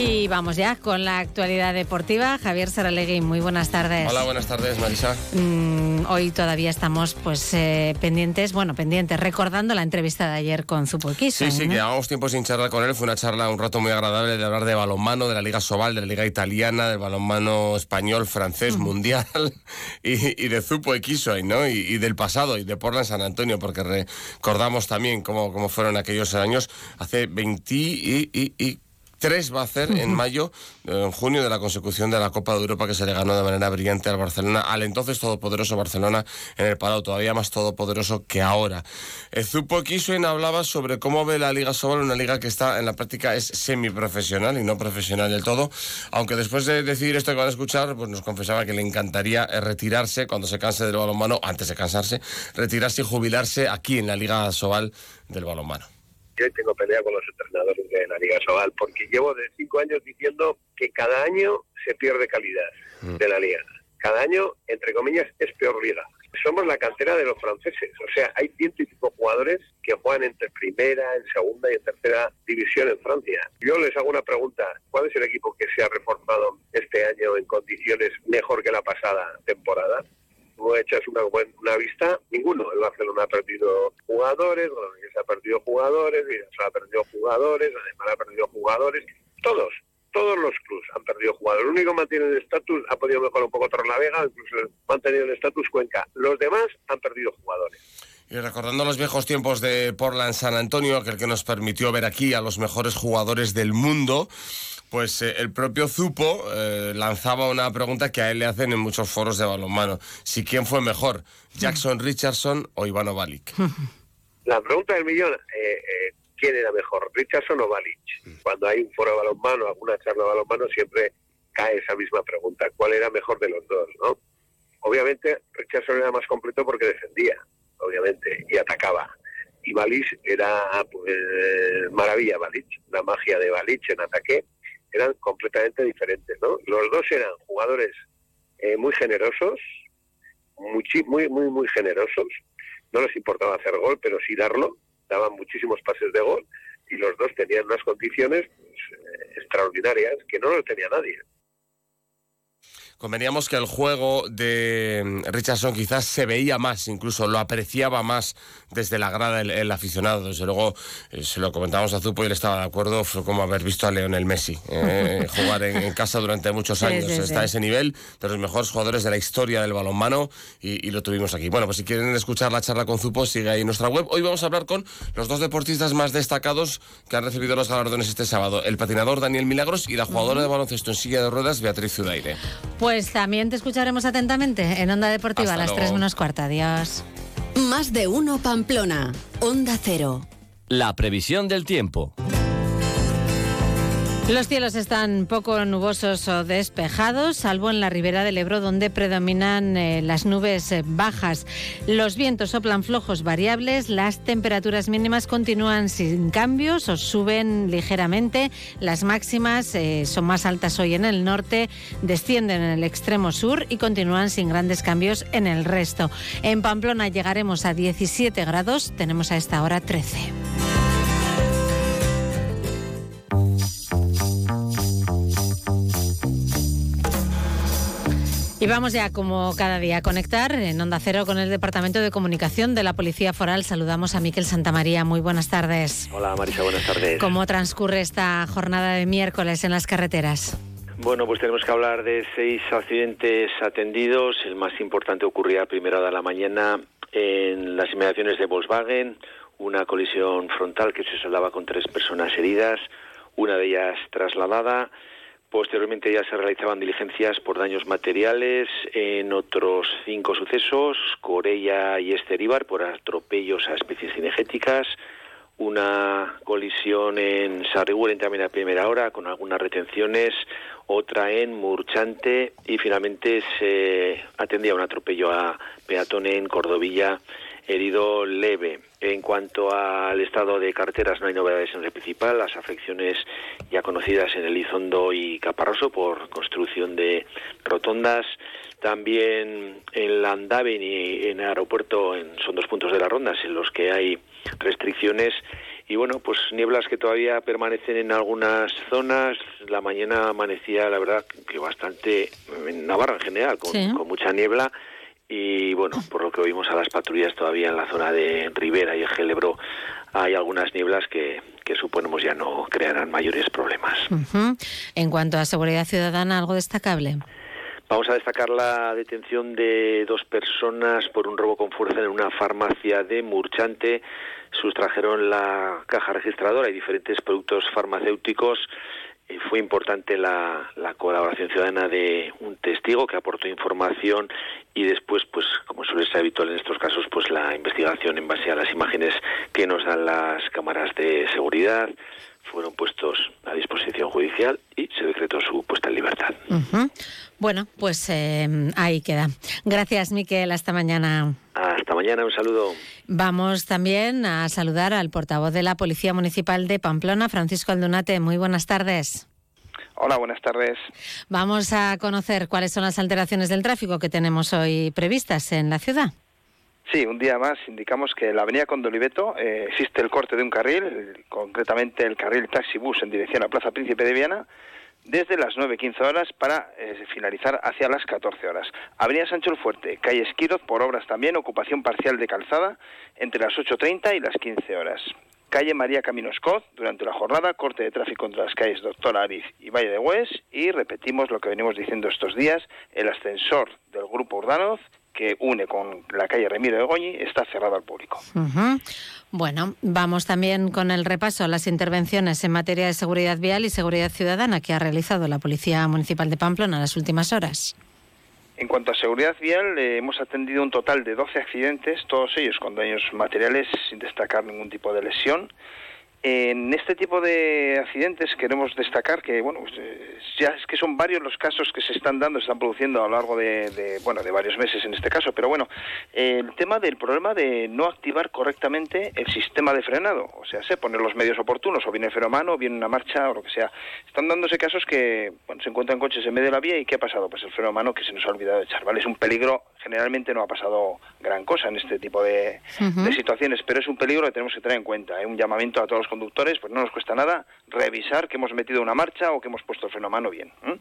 Y vamos ya con la actualidad deportiva. Javier Saralegui, muy buenas tardes. Hola, buenas tardes, Marisa. Mm, hoy todavía estamos pues eh, pendientes, bueno, pendientes, recordando la entrevista de ayer con Zupuquiso. Sí, sí, que llevamos tiempo sin charlar con él. Fue una charla, un rato muy agradable de hablar de balonmano, de la Liga Sobal, de la Liga Italiana, del balonmano español, francés, mundial y, de Zupo ¿no? Y, del pasado y de Portland San Antonio, porque recordamos también cómo, cómo fueron aquellos años hace 20 y Tres va a hacer en mayo, en junio, de la consecución de la Copa de Europa que se le ganó de manera brillante al Barcelona, al entonces todopoderoso Barcelona en el Palau, todavía más todopoderoso que ahora. Zupo Kisuen hablaba sobre cómo ve la Liga Sobal, una liga que está en la práctica es semiprofesional y no profesional del todo, aunque después de decir esto que van a escuchar, pues nos confesaba que le encantaría retirarse cuando se canse del balonmano, antes de cansarse, retirarse y jubilarse aquí en la Liga Sobal del balonmano yo tengo pelea con los entrenadores de la Liga Sobal, porque llevo de cinco años diciendo que cada año se pierde calidad mm. de la liga. Cada año, entre comillas, es peor liga. Somos la cantera de los franceses, o sea, hay ciento y pico jugadores que juegan entre primera, en segunda y en tercera división en Francia. Yo les hago una pregunta, ¿cuál es el equipo que se ha reformado este año en condiciones mejor que la pasada temporada? Tú echas una, una vista, ninguno. El Barcelona ha perdido jugadores, se ha perdido jugadores, se ha perdido jugadores, además ha perdido jugadores, todos, todos los clubes han perdido jugadores. El único que mantiene el estatus, ha podido mejorar un poco Torrelavega, incluso mantenido el estatus Cuenca. Los demás han perdido jugadores. Y recordando los viejos tiempos de Portland San Antonio, aquel que nos permitió ver aquí a los mejores jugadores del mundo, pues eh, el propio Zupo eh, lanzaba una pregunta que a él le hacen en muchos foros de balonmano. Si quién fue mejor, Jackson Richardson o Ivano Balic. La pregunta del millón, eh, ¿quién era mejor, Richardson o Balic? Cuando hay un foro de balonmano, alguna charla de balonmano, siempre cae esa misma pregunta. ¿Cuál era mejor de los dos? ¿no? Obviamente Richardson era más completo porque defendía, obviamente, y atacaba. Y Balic era pues, maravilla, Balic, la magia de Balic en ataque eran completamente diferentes, ¿no? Los dos eran jugadores eh, muy generosos, muy, muy, muy, generosos. No les importaba hacer gol, pero sí darlo. Daban muchísimos pases de gol y los dos tenían unas condiciones pues, eh, extraordinarias que no lo tenía nadie. Conveníamos que el juego de mm, Richardson quizás se veía más, incluso lo apreciaba más desde la grada el, aficionado. Desde luego, eh, se lo comentábamos a Zupo y él estaba de acuerdo, fue como haber visto a Leonel Messi eh, jugar en, casa durante muchos años. Está a ese nivel de los mejores jugadores de la historia del balonmano y, y, lo tuvimos aquí. Bueno, pues si quieren escuchar la charla con Zupo, sigue ahí en nuestra web. Hoy vamos a hablar con los dos deportistas más destacados que han recibido los galardones este sábado, el patinador Daniel Milagros y la jugadora de baloncesto en silla de ruedas Beatriz Zudaire. Pues también te escucharemos atentamente en Onda Deportiva a las 3 menos cuarta. Adiós. Más de uno Pamplona. Onda Cero. La previsión del tiempo. Los cielos están poco nubosos o despejados, salvo en la ribera del Ebro, donde predominan eh, las nubes eh, bajas. Los vientos soplan flojos variables, las temperaturas mínimas continúan sin cambios o suben ligeramente. Las máximas eh, son más altas hoy en el norte, descienden en el extremo sur y continúan sin grandes cambios en el resto. En Pamplona llegaremos a 17 grados, tenemos a esta hora 13. Y vamos ya, como cada día, a conectar en Onda Cero con el Departamento de Comunicación de la Policía Foral. Saludamos a Miquel Santamaría. Muy buenas tardes. Hola Marisa, buenas tardes. ¿Cómo transcurre esta jornada de miércoles en las carreteras? Bueno, pues tenemos que hablar de seis accidentes atendidos. El más importante ocurría a primera hora de la mañana en las inmediaciones de Volkswagen. Una colisión frontal que se saldaba con tres personas heridas, una de ellas trasladada. Posteriormente ya se realizaban diligencias por daños materiales en otros cinco sucesos, Corella y Esteríbar por atropellos a especies cinegéticas, una colisión en Sarriguren también a primera hora con algunas retenciones, otra en Murchante y finalmente se atendía un atropello a peatón en Cordovilla herido leve. En cuanto al estado de carteras, no hay novedades en el principal. Las afecciones ya conocidas en Elizondo y Caparroso por construcción de rotondas. También en Landaven y en el aeropuerto en, son dos puntos de las rondas en los que hay restricciones y bueno, pues nieblas que todavía permanecen en algunas zonas. La mañana amanecía, la verdad, que bastante en Navarra en general, con, Sí. con mucha niebla. Y bueno, por lo que oímos a las patrullas todavía en la zona de Rivera y el Gelebro hay algunas nieblas que, que suponemos ya no crearán mayores problemas. En cuanto a seguridad ciudadana, ¿algo destacable? Vamos a destacar la detención de dos personas por un robo con fuerza en una farmacia de Murchante. Sustrajeron la caja registradora y diferentes productos farmacéuticos. Eh, Fue importante la, la colaboración ciudadana de un testigo que aportó información y después, pues, como suele ser habitual en estos casos, pues la investigación en base a las imágenes que nos dan las cámaras de seguridad fueron puestos a disposición judicial y se decretó su puesta en libertad. Bueno, pues eh, ahí queda. Gracias, Miquel. Hasta mañana. Hasta mañana, un saludo. Vamos también a saludar al portavoz de la Policía Municipal de Pamplona, Francisco Aldunate. Muy buenas tardes. Hola, buenas tardes. Vamos a conocer cuáles son las alteraciones del tráfico que tenemos hoy previstas en la ciudad. Sí, un día más indicamos que en la avenida Condoliveto eh, existe el corte de un carril, concretamente el carril taxi-bus en dirección a Plaza Príncipe de Viana, desde las 9.15 horas para eh, finalizar hacia las 14 horas. Avenida Sancho el Fuerte, calle Esquiroz, por obras también, ocupación parcial de calzada entre las 8.30 y las 15 horas. Calle María Camino Scott, durante la jornada, corte de tráfico entre las calles Doctor Ariz y Valle de Hues, y repetimos lo que venimos diciendo estos días, el ascensor del Grupo Urdanoz, que une con la calle Remiro de Goñi, está cerrado al público. Bueno, vamos también con el repaso a las intervenciones en materia de seguridad vial y seguridad ciudadana que ha realizado la Policía Municipal de Pamplona en las últimas horas. En cuanto a seguridad vial, eh, hemos atendido un total de 12 accidentes, todos ellos con daños materiales sin destacar ningún tipo de lesión. En este tipo de accidentes queremos destacar que, bueno, pues, eh, ya es que son varios los casos que se están dando, se están produciendo a lo largo de, de, bueno, de varios meses en este caso, pero bueno, el tema del problema de no activar correctamente el sistema de frenado, o sea, sé poner los medios oportunos, o bien el freno a mano, o bien una marcha, o lo que sea. Están dándose casos que, bueno, se encuentran coches en medio de la vía y ¿qué ha pasado? Pues el freno a mano que se nos ha olvidado echar, ¿vale? Es un peligro, generalmente no ha pasado gran cosa en este tipo de, de situaciones, pero es un peligro que tenemos que tener en cuenta. Es un llamamiento a todos los conductores, pues no nos cuesta nada revisar que hemos metido una marcha o que hemos puesto el freno a mano bien. ¿m?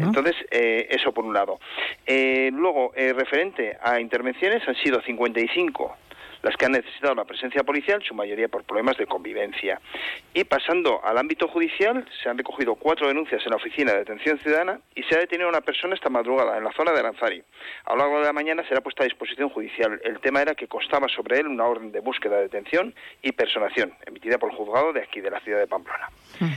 Entonces, eh, eso por un lado. Eh, luego, eh, referente a intervenciones, han sido 55 las que han necesitado la presencia policial, su mayoría por problemas de convivencia. Y pasando al ámbito judicial, se han recogido cuatro denuncias en la Oficina de Detención Ciudadana y se ha detenido a una persona esta madrugada en la zona de Aranzari. A lo largo de la mañana será puesta a disposición judicial. El tema era que constaba sobre él una orden de búsqueda, detención y personación, emitida por el juzgado de aquí, de la ciudad de Pamplona.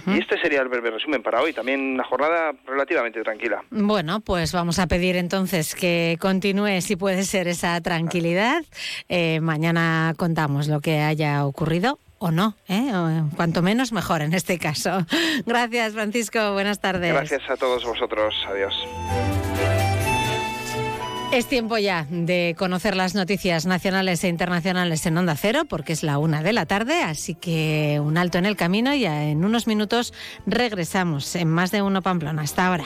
Y este sería el breve resumen para hoy. También una jornada relativamente tranquila. Bueno, pues vamos a pedir entonces que continúe, si puede ser, esa tranquilidad. Eh, mañana contamos lo que haya ocurrido o no, ¿eh? O, cuanto menos mejor en este caso. Gracias, Francisco. Buenas tardes. Gracias a todos vosotros. Adiós. Es tiempo ya de conocer las noticias nacionales e internacionales en Onda Cero, porque es la una de la tarde, así que un alto en el camino y en unos minutos regresamos en más de uno Pamplona. Hasta ahora.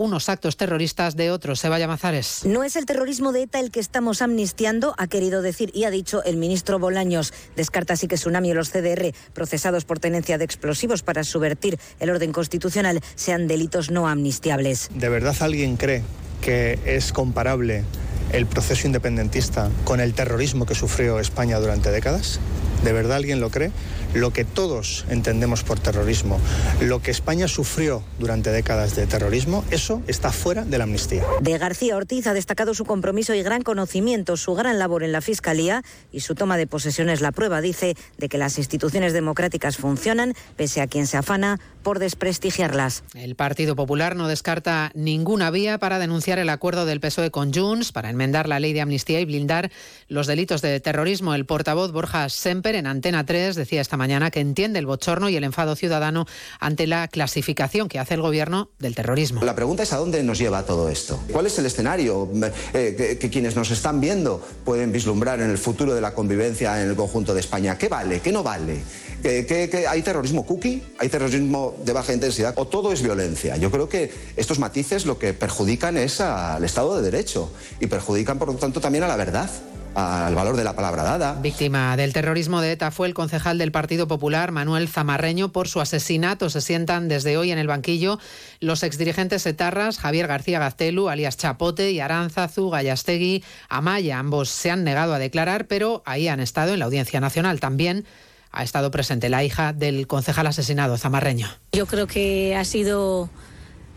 unos actos terroristas de otros. Seba Mazares. No es el terrorismo de ETA el que estamos amnistiando, ha querido decir y ha dicho el ministro Bolaños. Descarta así que Tsunami o los CDR, procesados por tenencia de explosivos para subvertir el orden constitucional, sean delitos no amnistiables. ¿De verdad alguien cree que es comparable el proceso independentista con el terrorismo que sufrió España durante décadas? ¿De verdad alguien lo cree? Lo que todos entendemos por terrorismo, lo que España sufrió durante décadas de terrorismo, eso está fuera de la amnistía. De García Ortiz ha destacado su compromiso y gran conocimiento, su gran labor en la Fiscalía y su toma de posesión es la prueba, dice, de que las instituciones democráticas funcionan, pese a quien se afana por desprestigiarlas. El Partido Popular no descarta ninguna vía para denunciar el acuerdo del PSOE con Junts para enmendar la ley de amnistía y blindar los delitos de terrorismo. El portavoz Borja Semper en Antena 3 decía esta mañana que entiende el bochorno y el enfado ciudadano ante la clasificación que hace el gobierno del terrorismo. La pregunta es a dónde nos lleva todo esto. ¿Cuál es el escenario eh, que, quienes nos están viendo pueden vislumbrar en el futuro de la convivencia en el conjunto de España? ¿Qué vale? ¿Qué no vale? ¿Que, hay terrorismo cookie? ¿Hay terrorismo de baja intensidad? ¿O todo es violencia? Yo creo que estos matices lo que perjudican es al Estado de Derecho y perjudican, por lo tanto, también a la verdad al valor de la palabra dada. Víctima del terrorismo de ETA fue el concejal del Partido Popular, Manuel Zamarreño, por su asesinato. Se sientan desde hoy en el banquillo los exdirigentes etarras, Javier García Gaztelu, alias Chapote, y Aránzazu, Gallastegui, Amaya. Ambos se han negado a declarar, pero ahí han estado en la Audiencia Nacional. También ha estado presente la hija del concejal asesinado, Zamarreño. Yo creo que ha sido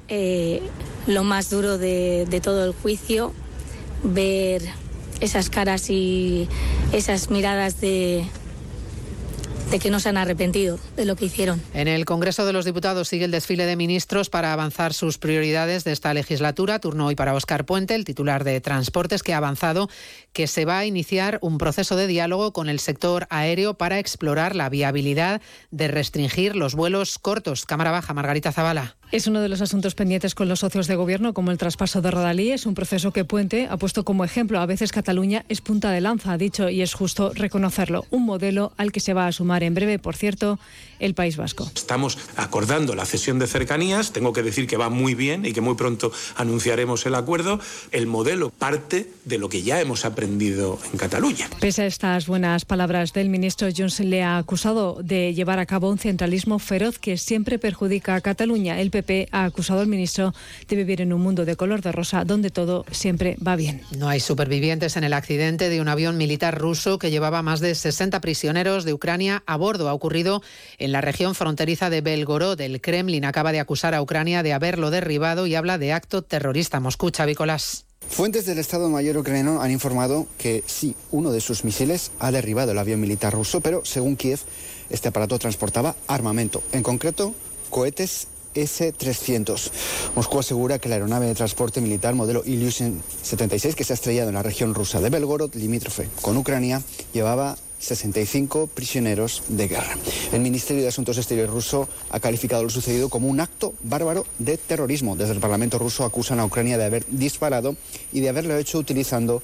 eh, lo más duro de, de todo el juicio, ver esas caras y esas miradas de, de que no se han arrepentido de lo que hicieron. En el Congreso de los Diputados sigue el desfile de ministros para avanzar sus prioridades de esta legislatura. Turno hoy para Óscar Puente, el titular de Transportes, que ha avanzado que se va a iniciar un proceso de diálogo con el sector aéreo para explorar la viabilidad de restringir los vuelos cortos. Cámara Baja, Margarita Zavala. Es uno de los asuntos pendientes con los socios de gobierno, como el traspaso de Rodalí. Es un proceso que Puente ha puesto como ejemplo. A veces Cataluña es punta de lanza, ha dicho, y es justo reconocerlo. Un modelo al que se va a sumar en breve, por cierto, el País Vasco. Estamos acordando la cesión de cercanías. Tengo que decir que va muy bien y que muy pronto anunciaremos el acuerdo. El modelo parte de lo que ya hemos aprendido en Cataluña. Pese a estas buenas palabras del ministro, Junts le ha acusado de llevar a cabo un centralismo feroz que siempre perjudica a Cataluña. El ha acusado al ministro de vivir en un mundo de color de rosa donde todo siempre va bien. No hay supervivientes en el accidente de un avión militar ruso que llevaba más de 60 prisioneros de Ucrania a bordo. Ha ocurrido en la región fronteriza de Belgorod. El Kremlin acaba de acusar a Ucrania de haberlo derribado y habla de acto terrorista. Moscú, Chavicolás. Fuentes del Estado Mayor ucraniano han informado que sí, uno de sus misiles ha derribado el avión militar ruso, pero según Kiev, este aparato transportaba armamento, en concreto cohetes S-300. Moscú asegura que la aeronave de transporte militar modelo Ilyushin 76, que se ha estrellado en la región rusa de Belgorod, limítrofe con Ucrania, llevaba 65 prisioneros de guerra. El Ministerio de Asuntos Exteriores ruso ha calificado lo sucedido como un acto bárbaro de terrorismo. Desde el Parlamento ruso acusan a Ucrania de haber disparado y de haberlo hecho utilizando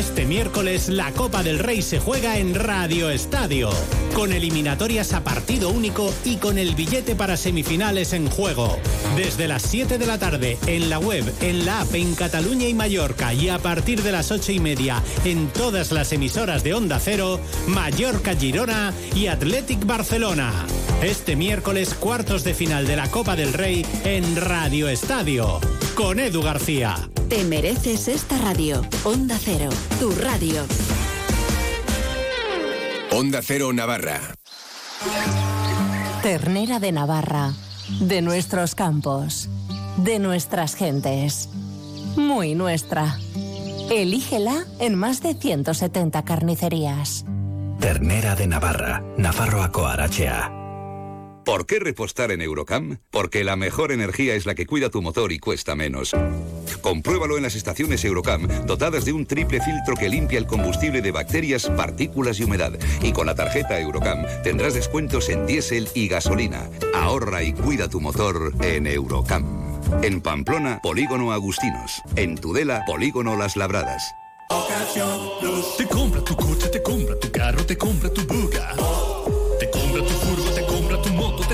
Este miércoles la Copa del Rey se juega en Radio Estadio, con eliminatorias a partido único y con el billete para semifinales en juego. Desde las 7 de la tarde en la web, en la app en Cataluña y Mallorca y a partir de las 8 y media en todas las emisoras de Onda Cero, Mallorca Girona y Athletic Barcelona. Este miércoles cuartos de final de la Copa del Rey en Radio Estadio, con Edu García. Te mereces esta radio. Onda Cero, tu radio. Onda Cero Navarra. Ternera de Navarra. De nuestros campos. De nuestras gentes. Muy nuestra. Elígela en más de 170 carnicerías. Ternera de Navarra. Nafarroa Arachea. ¿Por qué repostar en Eurocam? Porque la mejor energía es la que cuida tu motor y cuesta menos. Compruébalo en las estaciones Eurocam, dotadas de un triple filtro que limpia el combustible de bacterias, partículas y humedad. Y con la tarjeta Eurocam tendrás descuentos en diésel y gasolina. Ahorra y cuida tu motor en Eurocam. En Pamplona, Polígono Agustinos. En Tudela, Polígono Las Labradas. Te compra tu coche, te compra tu carro, te compra tu buga. Te compra tu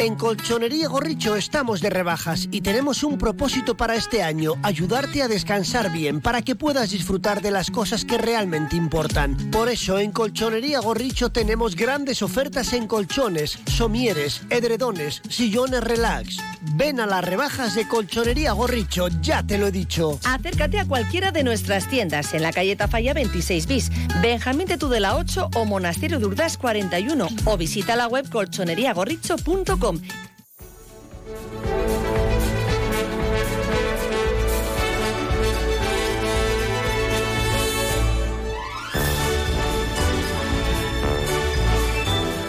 En Colchonería Gorricho estamos de rebajas y tenemos un propósito para este año, ayudarte a descansar bien para que puedas disfrutar de las cosas que realmente importan. Por eso en Colchonería Gorricho tenemos grandes ofertas en colchones, somieres, edredones, sillones relax. Ven a las rebajas de Colchonería Gorricho, ya te lo he dicho. Acércate a cualquiera de nuestras tiendas en la calle Tafalla 26 bis, Benjamín de Tudela 8 o Monasterio de Urdas 41 o visita la web colchoneriagorricho.com.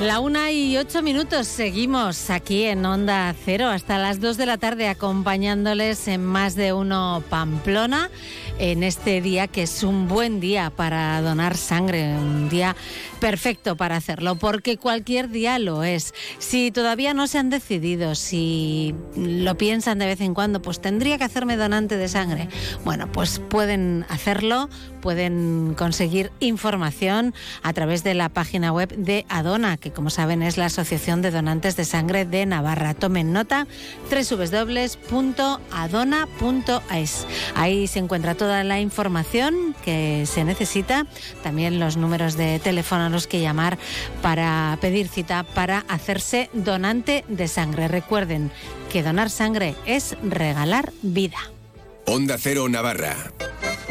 La una y ocho minutos seguimos aquí en Onda Cero hasta las dos de la tarde acompañándoles en más de uno Pamplona en este día que es un buen día para donar sangre, un día perfecto para hacerlo, porque cualquier día lo es. Si todavía no se han decidido, si lo piensan de vez en cuando, pues tendría que hacerme donante de sangre. Bueno, pues pueden hacerlo, pueden conseguir información a través de la página web de Adona, que como saben es la Asociación de Donantes de Sangre de Navarra. Tomen nota www.adona.es. Ahí se encuentra toda la información que se necesita, también los números de teléfono a los que llamar para pedir cita para hacerse donante de sangre. Recuerden que donar sangre es regalar vida. Onda Cero Navarra.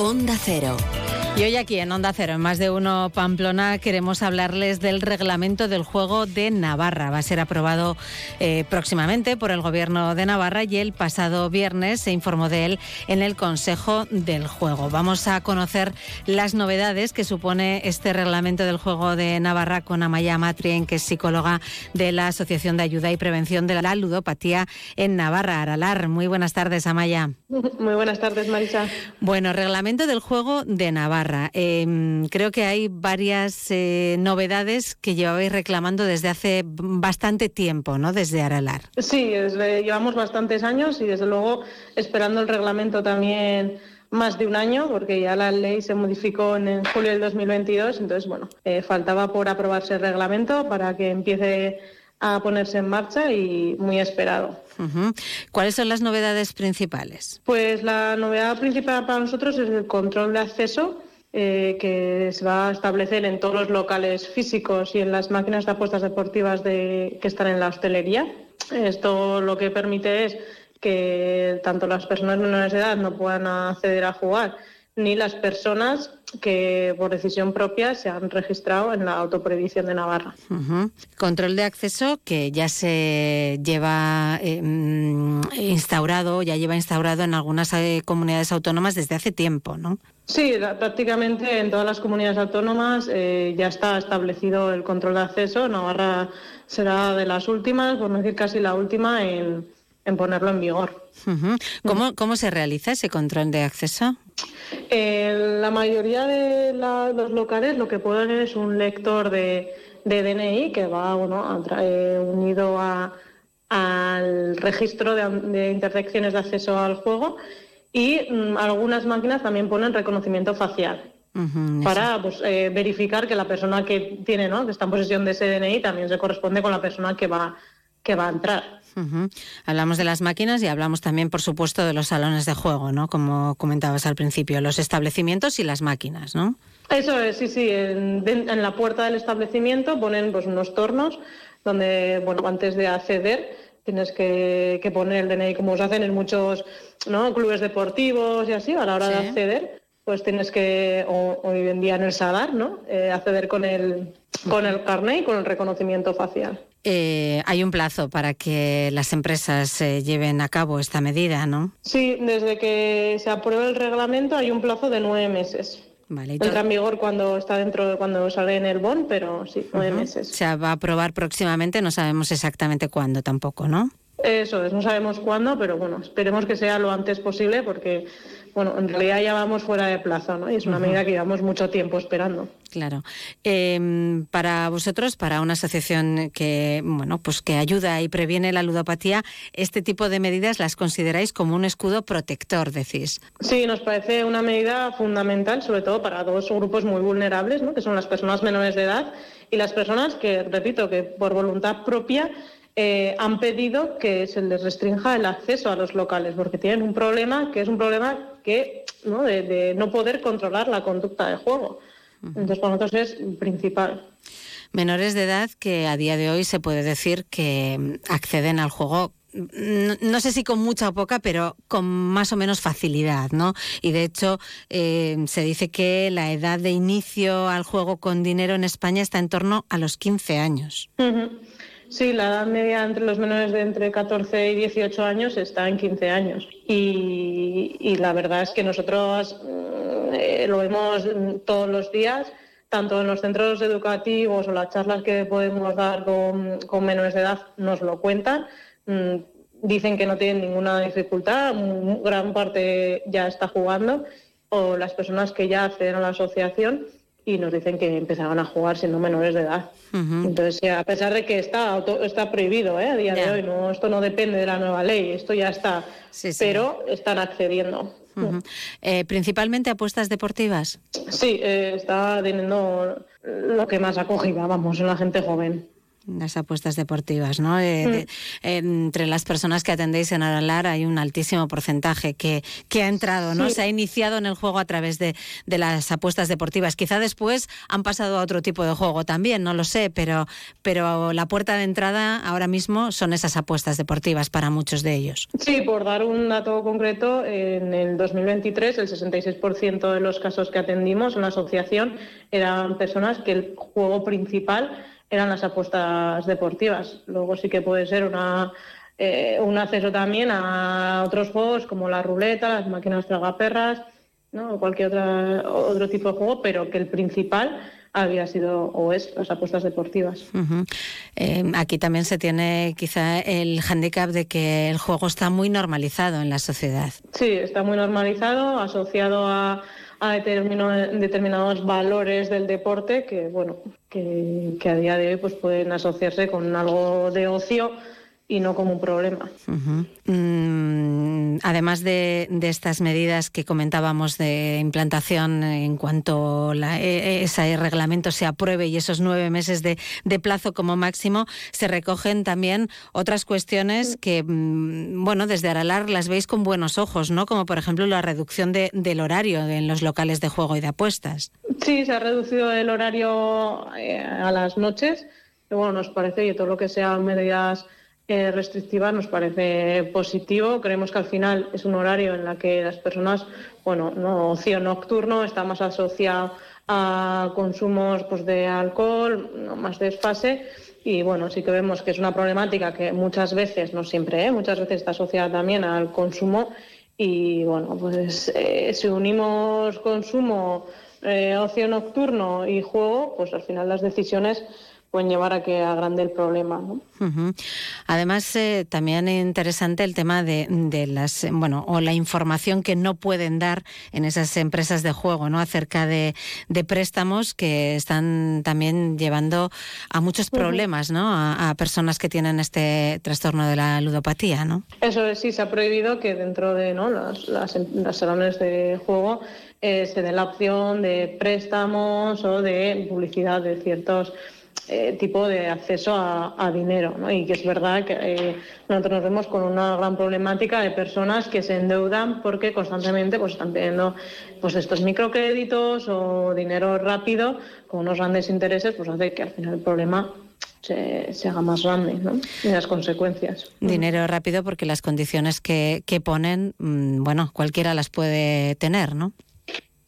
Onda Cero. Y hoy aquí en Onda Cero, en más de uno Pamplona, queremos hablarles del reglamento del juego de Navarra. Va a ser aprobado eh, próximamente por el Gobierno de Navarra y el pasado viernes se informó de él en el Consejo del Juego. Vamos a conocer las novedades que supone este reglamento del juego de Navarra con Amaya Matrien, que es psicóloga de la Asociación de Ayuda y Prevención de la Ludopatía en Navarra, Aralar. Muy buenas tardes, Amaya. Muy buenas tardes, Marisa. Bueno, reglamento del juego de Navarra. Em, creo que hay varias eh, novedades que llevabais reclamando desde hace bastante tiempo, ¿no? Desde Aralar. Sí, llevamos bastantes años y desde luego esperando el reglamento también más de un año, porque ya la ley se modificó en julio del 2022, entonces, bueno, eh, faltaba por aprobarse el reglamento para que empiece a ponerse en marcha y muy esperado. ¿Cuáles son las novedades principales? Pues la novedad principal para nosotros es el control de acceso eh, que se va a establecer en todos los locales físicos y en las máquinas de apuestas deportivas de, que están en la hostelería. Esto lo que permite es que tanto las personas menores de edad no puedan acceder a jugar, ni las personas que por decisión propia se han registrado en la autoprohibición de Navarra. Control de acceso que ya se lleva eh, mm, instaurado, ya lleva instaurado en algunas eh, comunidades autónomas desde hace tiempo, ¿no? Sí, prácticamente en todas las comunidades autónomas eh, ya está establecido el control de acceso. Navarra será de las últimas, por no decir casi la última, en, ponerlo en vigor. ¿Cómo, se realiza ese control de acceso? La mayoría de los locales lo que ponen es un lector de, DNI que va bueno, eh, unido al registro de, de intersecciones de acceso al juego y mm, algunas máquinas también ponen reconocimiento facial. para pues, eh, verificar que la persona que tiene, ¿no? que está en posesión de ese DNI también se corresponde con la persona que va, que va a entrar. Hablamos de las máquinas y hablamos también, por supuesto, de los salones de juego, ¿no? Como comentabas al principio, los establecimientos y las máquinas, ¿no? Eso es, sí, sí. En, en la puerta del establecimiento ponen pues, unos tornos donde, bueno, antes de acceder tienes que, poner el DNI como se hacen en muchos ¿no? clubes deportivos y así, a la hora de acceder, pues tienes que, o, hoy en día en el SADAR, ¿no? Eh, acceder con el, con el carnet y con el reconocimiento facial. Eh, hay un plazo para que las empresas eh, lleven a cabo esta medida, ¿no? Sí, desde que se apruebe el reglamento hay un plazo de nueve meses. Vale, Entra en vigor cuando está dentro, cuando sale en el BON, pero sí, nueve meses. Se va a aprobar próximamente, no sabemos exactamente cuándo tampoco, ¿no? Eso es, no sabemos cuándo, pero bueno, esperemos que sea lo antes posible porque bueno, en realidad ya vamos fuera de plazo, ¿no? Y es una medida que llevamos mucho tiempo esperando. Claro. Em, para vosotros, para una asociación que, bueno, pues que ayuda y previene la ludopatía, este tipo de medidas las consideráis como un escudo protector, decís. Sí, nos parece una medida fundamental, sobre todo para dos grupos muy vulnerables, ¿no? Que son las personas menores de edad y las personas que, repito, que por voluntad propia eh, han pedido que se les restrinja el acceso a los locales porque tienen un problema que es un problema que ¿no? De, no poder controlar la conducta de juego. Entonces, para nosotros es principal. Menores de edad que a día de hoy se puede decir que mm, acceden al juego no, sé si con mucha o poca, pero con más o menos facilidad, ¿no? Y de hecho eh, se dice que la edad de inicio al juego con dinero en España está en torno a los 15 años. Sí, la edad media entre los menores de entre 14 y 18 años está en 15 años. Y, la verdad es que nosotros mm, eh, lo vemos todos los días, tanto en los centros educativos o las charlas que podemos dar con, menores de edad nos lo cuentan. Mm, dicen que no tienen ninguna dificultad, gran parte ya está jugando, o las personas que ya acceden a la asociación y nos dicen que empezaban a jugar siendo menores de edad. Entonces, a pesar de que está está prohibido ¿eh? a día de hoy, no esto no depende de la nueva ley, esto ya está, pero están accediendo. Eh, ¿Principalmente apuestas deportivas? Sí, eh, está teniendo lo que más acogida, vamos, en la gente joven. Las apuestas deportivas, ¿no? Eh, Mm. entre las personas que atendéis en Aralar hay un altísimo porcentaje que, que ha entrado, ¿no? Sí. Se ha iniciado en el juego a través de, de las apuestas deportivas. Quizá después han pasado a otro tipo de juego también, no lo sé, pero, pero la puerta de entrada ahora mismo son esas apuestas deportivas para muchos de ellos. Sí, por dar un dato concreto, en el 2023 el 66% de los casos que atendimos en la asociación eran personas que el juego principal eran las apuestas deportivas. Luego sí que puede ser una, eh, un acceso también a otros juegos como la ruleta, las máquinas tragaperras, ¿no? o cualquier otra, otro tipo de juego, pero que el principal había sido o es las apuestas deportivas. Ujú. Eh, aquí también se tiene quizá el hándicap de que el juego está muy normalizado en la sociedad. Sí, está muy normalizado, asociado a, a determinados valores del deporte que, bueno, que, que a día de hoy pues pueden asociarse con algo de ocio y no como un problema. Mm, además de, de estas medidas que comentábamos de implantación en cuanto la, e- ese reglamento se apruebe y esos nueve meses de, de plazo como máximo, se recogen también otras cuestiones que, mm, bueno, desde Aralar las veis con buenos ojos, ¿no? Como por ejemplo la reducción de- del horario en los locales de juego y de apuestas. Sí, se ha reducido el horario eh, a las noches. Y bueno, nos parece que todo lo que sea medidas restrictivas nos parece positivo. Creemos que al final es un horario en la que las personas, bueno, no ocio nocturno está más asociado a consumos pues, de alcohol, más desfase. Y bueno, sí que vemos que es una problemática que muchas veces, no siempre, ¿eh? muchas veces está asociada también al consumo. Y bueno, pues eh, si unimos consumo, eh, ocio nocturno y juego, pues al final las decisiones pueden llevar a que agrande el problema. ¿no? Además, eh, también interesante el tema de, de las, bueno, o la información que no pueden dar en esas empresas de juego, ¿no? Acerca de, de préstamos que están también llevando a muchos problemas, ¿no? A, a personas que tienen este trastorno de la ludopatía, ¿no? Eso es, sí, se ha prohibido que dentro de ¿no? las, las, las salones de juego eh, se dé la opción de préstamos o de publicidad de ciertos eh, tipo de acceso a, a dinero. ¿no? Y que es verdad que eh, nosotros nos vemos con una gran problemática de personas que se endeudan porque constantemente pues, están pidiendo pues, estos microcréditos o dinero rápido con unos grandes intereses, pues hace que al final el problema se, se haga más grande ¿no? y las consecuencias. Dinero rápido porque las condiciones que, que ponen, mm, bueno, cualquiera las puede tener, ¿no?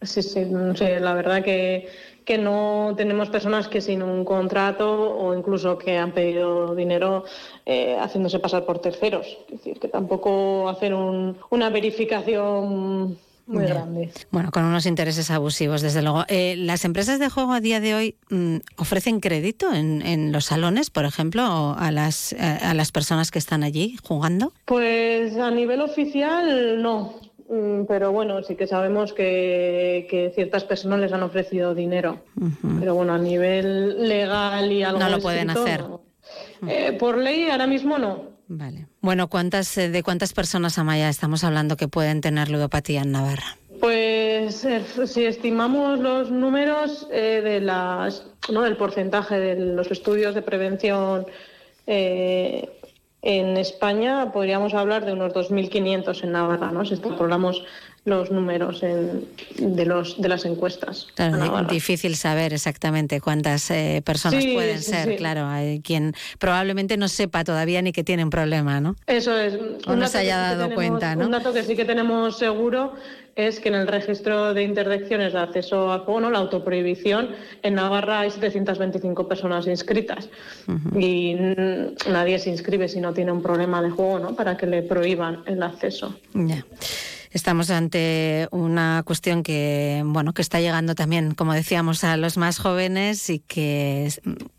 Sí, sí, sé, la verdad que, que no tenemos personas que sin un contrato o incluso que han pedido dinero eh, haciéndose pasar por terceros. Es decir, que tampoco hacen un- una verificación muy grande. Bueno, con unos intereses abusivos, desde luego. Eh, ¿Las empresas de juego a día de hoy mm, ofrecen crédito en, en los salones, por ejemplo, o a las, a, a las personas que están allí jugando? Pues a nivel oficial no, pero bueno, sí que sabemos que, que ciertas personas les han ofrecido dinero. Pero bueno, a nivel legal y algo No lo pueden escrito, hacer. no. Eh, por ley ahora mismo no. Vale. Bueno, ¿cuántas, eh, ¿de cuántas personas, Amaya, estamos hablando que pueden tener ludopatía en Navarra? Pues eh, si estimamos los números eh, de las, ¿no? del porcentaje de los estudios de prevención eh, en España, podríamos hablar de unos 2.500 en Navarra, ¿no? si extrapolamos los números en- de, los, de las encuestas. a Claro, difícil saber exactamente cuántas eh, personas Sí, pueden sí, ser, sí. claro. Hay quien probablemente no sepa todavía ni que tiene un problema, ¿no? Eso es. O Un no se haya dado tenemos- cuenta, ¿no? Un dato que sí que tenemos seguro es que en el registro de interdicciones de acceso al juego, ¿no? la autoprohibición, en Navarra hay 725 personas inscritas y nadie se inscribe si no tiene un problema de juego ¿no? para que le prohíban el acceso. Ya. Estamos ante una cuestión que, bueno, que está llegando también, como decíamos, a los más jóvenes y que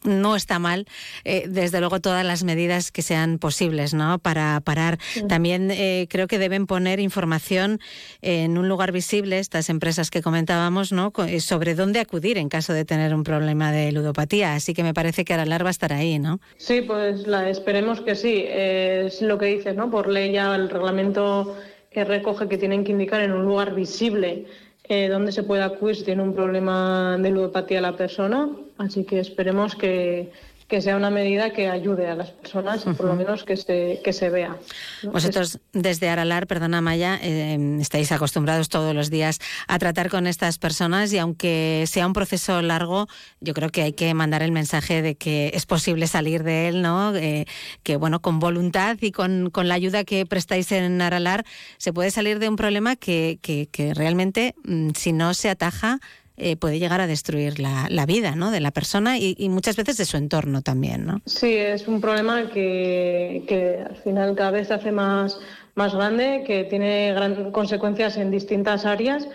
no está mal, eh, desde luego, todas las medidas que sean posibles, ¿no? Para parar. También eh, creo que deben poner información en un lugar visible, estas empresas que comentábamos, ¿no? Eh, Sobre dónde acudir en caso de tener un problema de ludopatía. Así que me parece que Aralar va a estar ahí, ¿no? Sí, pues la, esperemos que sí. Es lo que dices, ¿no? Por ley ya el reglamento que recoge que tienen que indicar en un lugar visible eh, dónde se puede acudir si tiene un problema de ludopatía la persona. Así que esperemos que, que sea una medida que ayude a las personas, por lo menos que se, que se vea. Vosotros desde Aralar, perdona Maya, eh, estáis acostumbrados todos los días a tratar con estas personas y aunque sea un proceso largo, yo creo que hay que mandar el mensaje de que es posible salir de él, ¿no? Eh, que bueno, con voluntad y con, con, la ayuda que prestáis en Aralar se puede salir de un problema que, que, que realmente, mm, si no se ataja, eh, puede llegar a destruir la, vida ¿no? de la persona y, y, muchas veces de su entorno también. ¿no? Sí, es un problema que, al final cada vez se hace más, más grande, que tiene gran, consecuencias en distintas áreas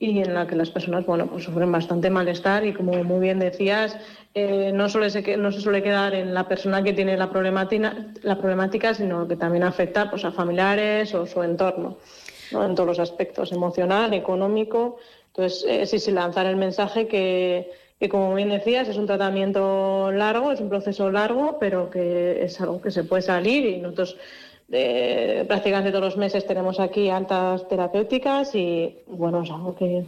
y en la que las personas bueno, pues sufren bastante malestar y como muy bien decías, eh, no, solo se, no se suele quedar en la persona que tiene la problemática, la problemática sino que también afecta pues, a familiares o su entorno, ¿no? en todos los aspectos, emocional, económico. Entonces, eh, sí, sí, lanzar el mensaje que, que, como bien decías, es un tratamiento largo, es un proceso largo, pero que es algo que se puede salir y nosotros eh, prácticamente todos los meses tenemos aquí altas terapéuticas y, bueno, es algo que,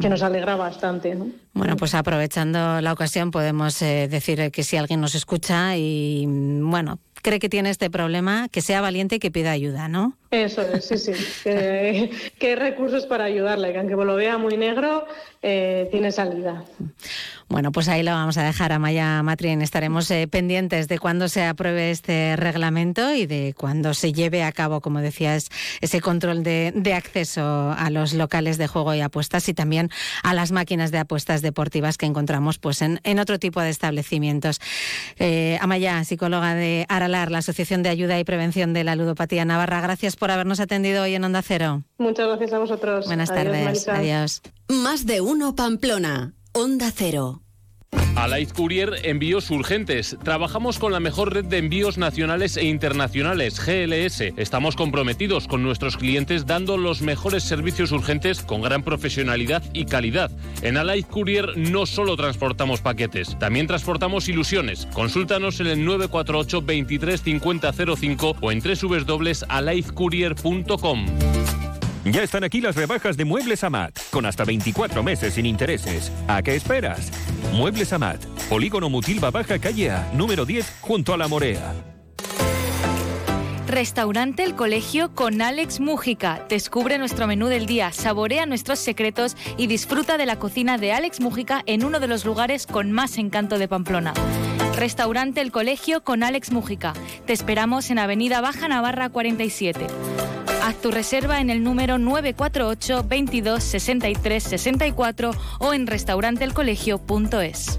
que nos alegra bastante. ¿no? Bueno, pues aprovechando la ocasión podemos eh, decir que si alguien nos escucha y, bueno, cree que tiene este problema, que sea valiente y que pida ayuda, ¿no? Eso es, sí, sí. hay recursos para ayudarle, que aunque lo vea muy negro, eh, tiene salida. Bueno, pues ahí lo vamos a dejar a Maya Matrien. Estaremos eh, pendientes de cuándo se apruebe este reglamento y de cuándo se lleve a cabo, como decías, ese control de, de, acceso a los locales de juego y apuestas y también a las máquinas de apuestas deportivas que encontramos pues, en, en otro tipo de establecimientos. Eh, Amaya, psicóloga de Aralar, la Asociación de Ayuda y Prevención de la Ludopatía Navarra, gracias por habernos atendido hoy en Onda Cero. Muchas gracias a vosotros. Buenas Adiós, tardes. Marisa. Adiós. Más de uno Pamplona. Onda Cero. Alight Courier Envíos Urgentes. Trabajamos con la mejor red de envíos nacionales e internacionales, GLS. Estamos comprometidos con nuestros clientes dando los mejores servicios urgentes con gran profesionalidad y calidad. En Alight Courier no solo transportamos paquetes, también transportamos ilusiones. Consúltanos en el 948 23 50 05 o en www.alightcourier.com. Ya están aquí las rebajas de Muebles Amat, con hasta 24 meses sin intereses. ¿A qué esperas? Muebles Amat, Polígono Mutilva Baja Calle A, número 10, junto a la Morea. Restaurante El Colegio con Alex Mújica. Descubre nuestro menú del día, saborea nuestros secretos y disfruta de la cocina de Alex Mújica en uno de los lugares con más encanto de Pamplona. Restaurante El Colegio con Alex Mújica. Te esperamos en Avenida Baja Navarra 47. Haz tu reserva en el número 948 22 63 64 o en restauranteelcolegio.es.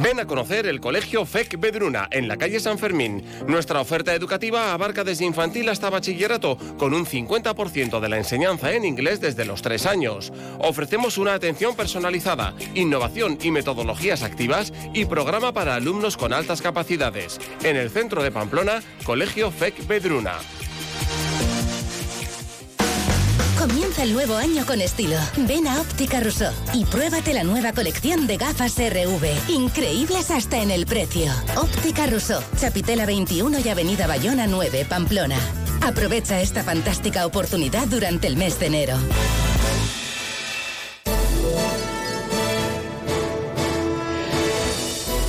Ven a conocer el Colegio FEC Bedruna en la calle San Fermín. Nuestra oferta educativa abarca desde infantil hasta bachillerato, con un 50% de la enseñanza en inglés desde los 3 años. Ofrecemos una atención personalizada, innovación y metodologías activas y programa para alumnos con altas capacidades. En el centro de Pamplona, Colegio FEC Bedruna. Comienza el nuevo año con estilo. Ven a Óptica Rousseau y pruébate la nueva colección de gafas RV. Increíbles hasta en el precio. Óptica Rousseau, Chapitela 21 y Avenida Bayona 9, Pamplona. Aprovecha esta fantástica oportunidad durante el mes de enero.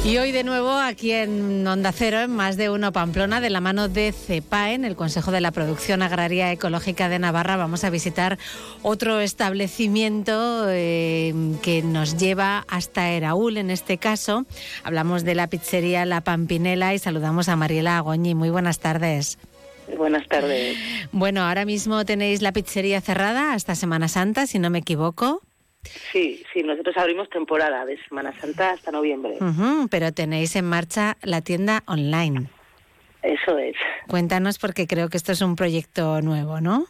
Y hoy de nuevo aquí en Onda Cero, en más de uno Pamplona, de la mano de CEPAEN, el Consejo de la Producción Agraria Ecológica de Navarra, vamos a visitar otro establecimiento eh, que nos lleva hasta Eraúl, en este caso. Hablamos de la pizzería La Pampinela y saludamos a Mariela Agoñi. Muy buenas tardes. Buenas tardes. Bueno, ahora mismo tenéis la pizzería cerrada hasta Semana Santa, si no me equivoco. Sí, sí, nosotros abrimos temporada de Semana Santa hasta noviembre. Uh -huh, pero tenéis en marcha la tienda online. Eso es. Cuéntanos porque creo que esto es un proyecto nuevo, ¿no?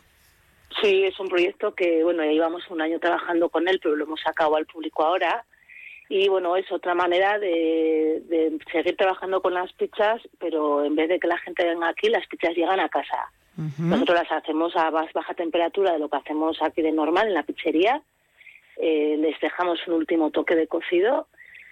Sí, es un proyecto que, bueno, ya llevamos un año trabajando con él, pero lo hemos sacado al público ahora. Y bueno, es otra manera de, de seguir trabajando con las pizzas, pero en vez de que la gente venga aquí, las pizzas llegan a casa. Nosotros las hacemos a más baja temperatura de lo que hacemos aquí de normal en la pizzería. Eh, les dejamos un último toque de cocido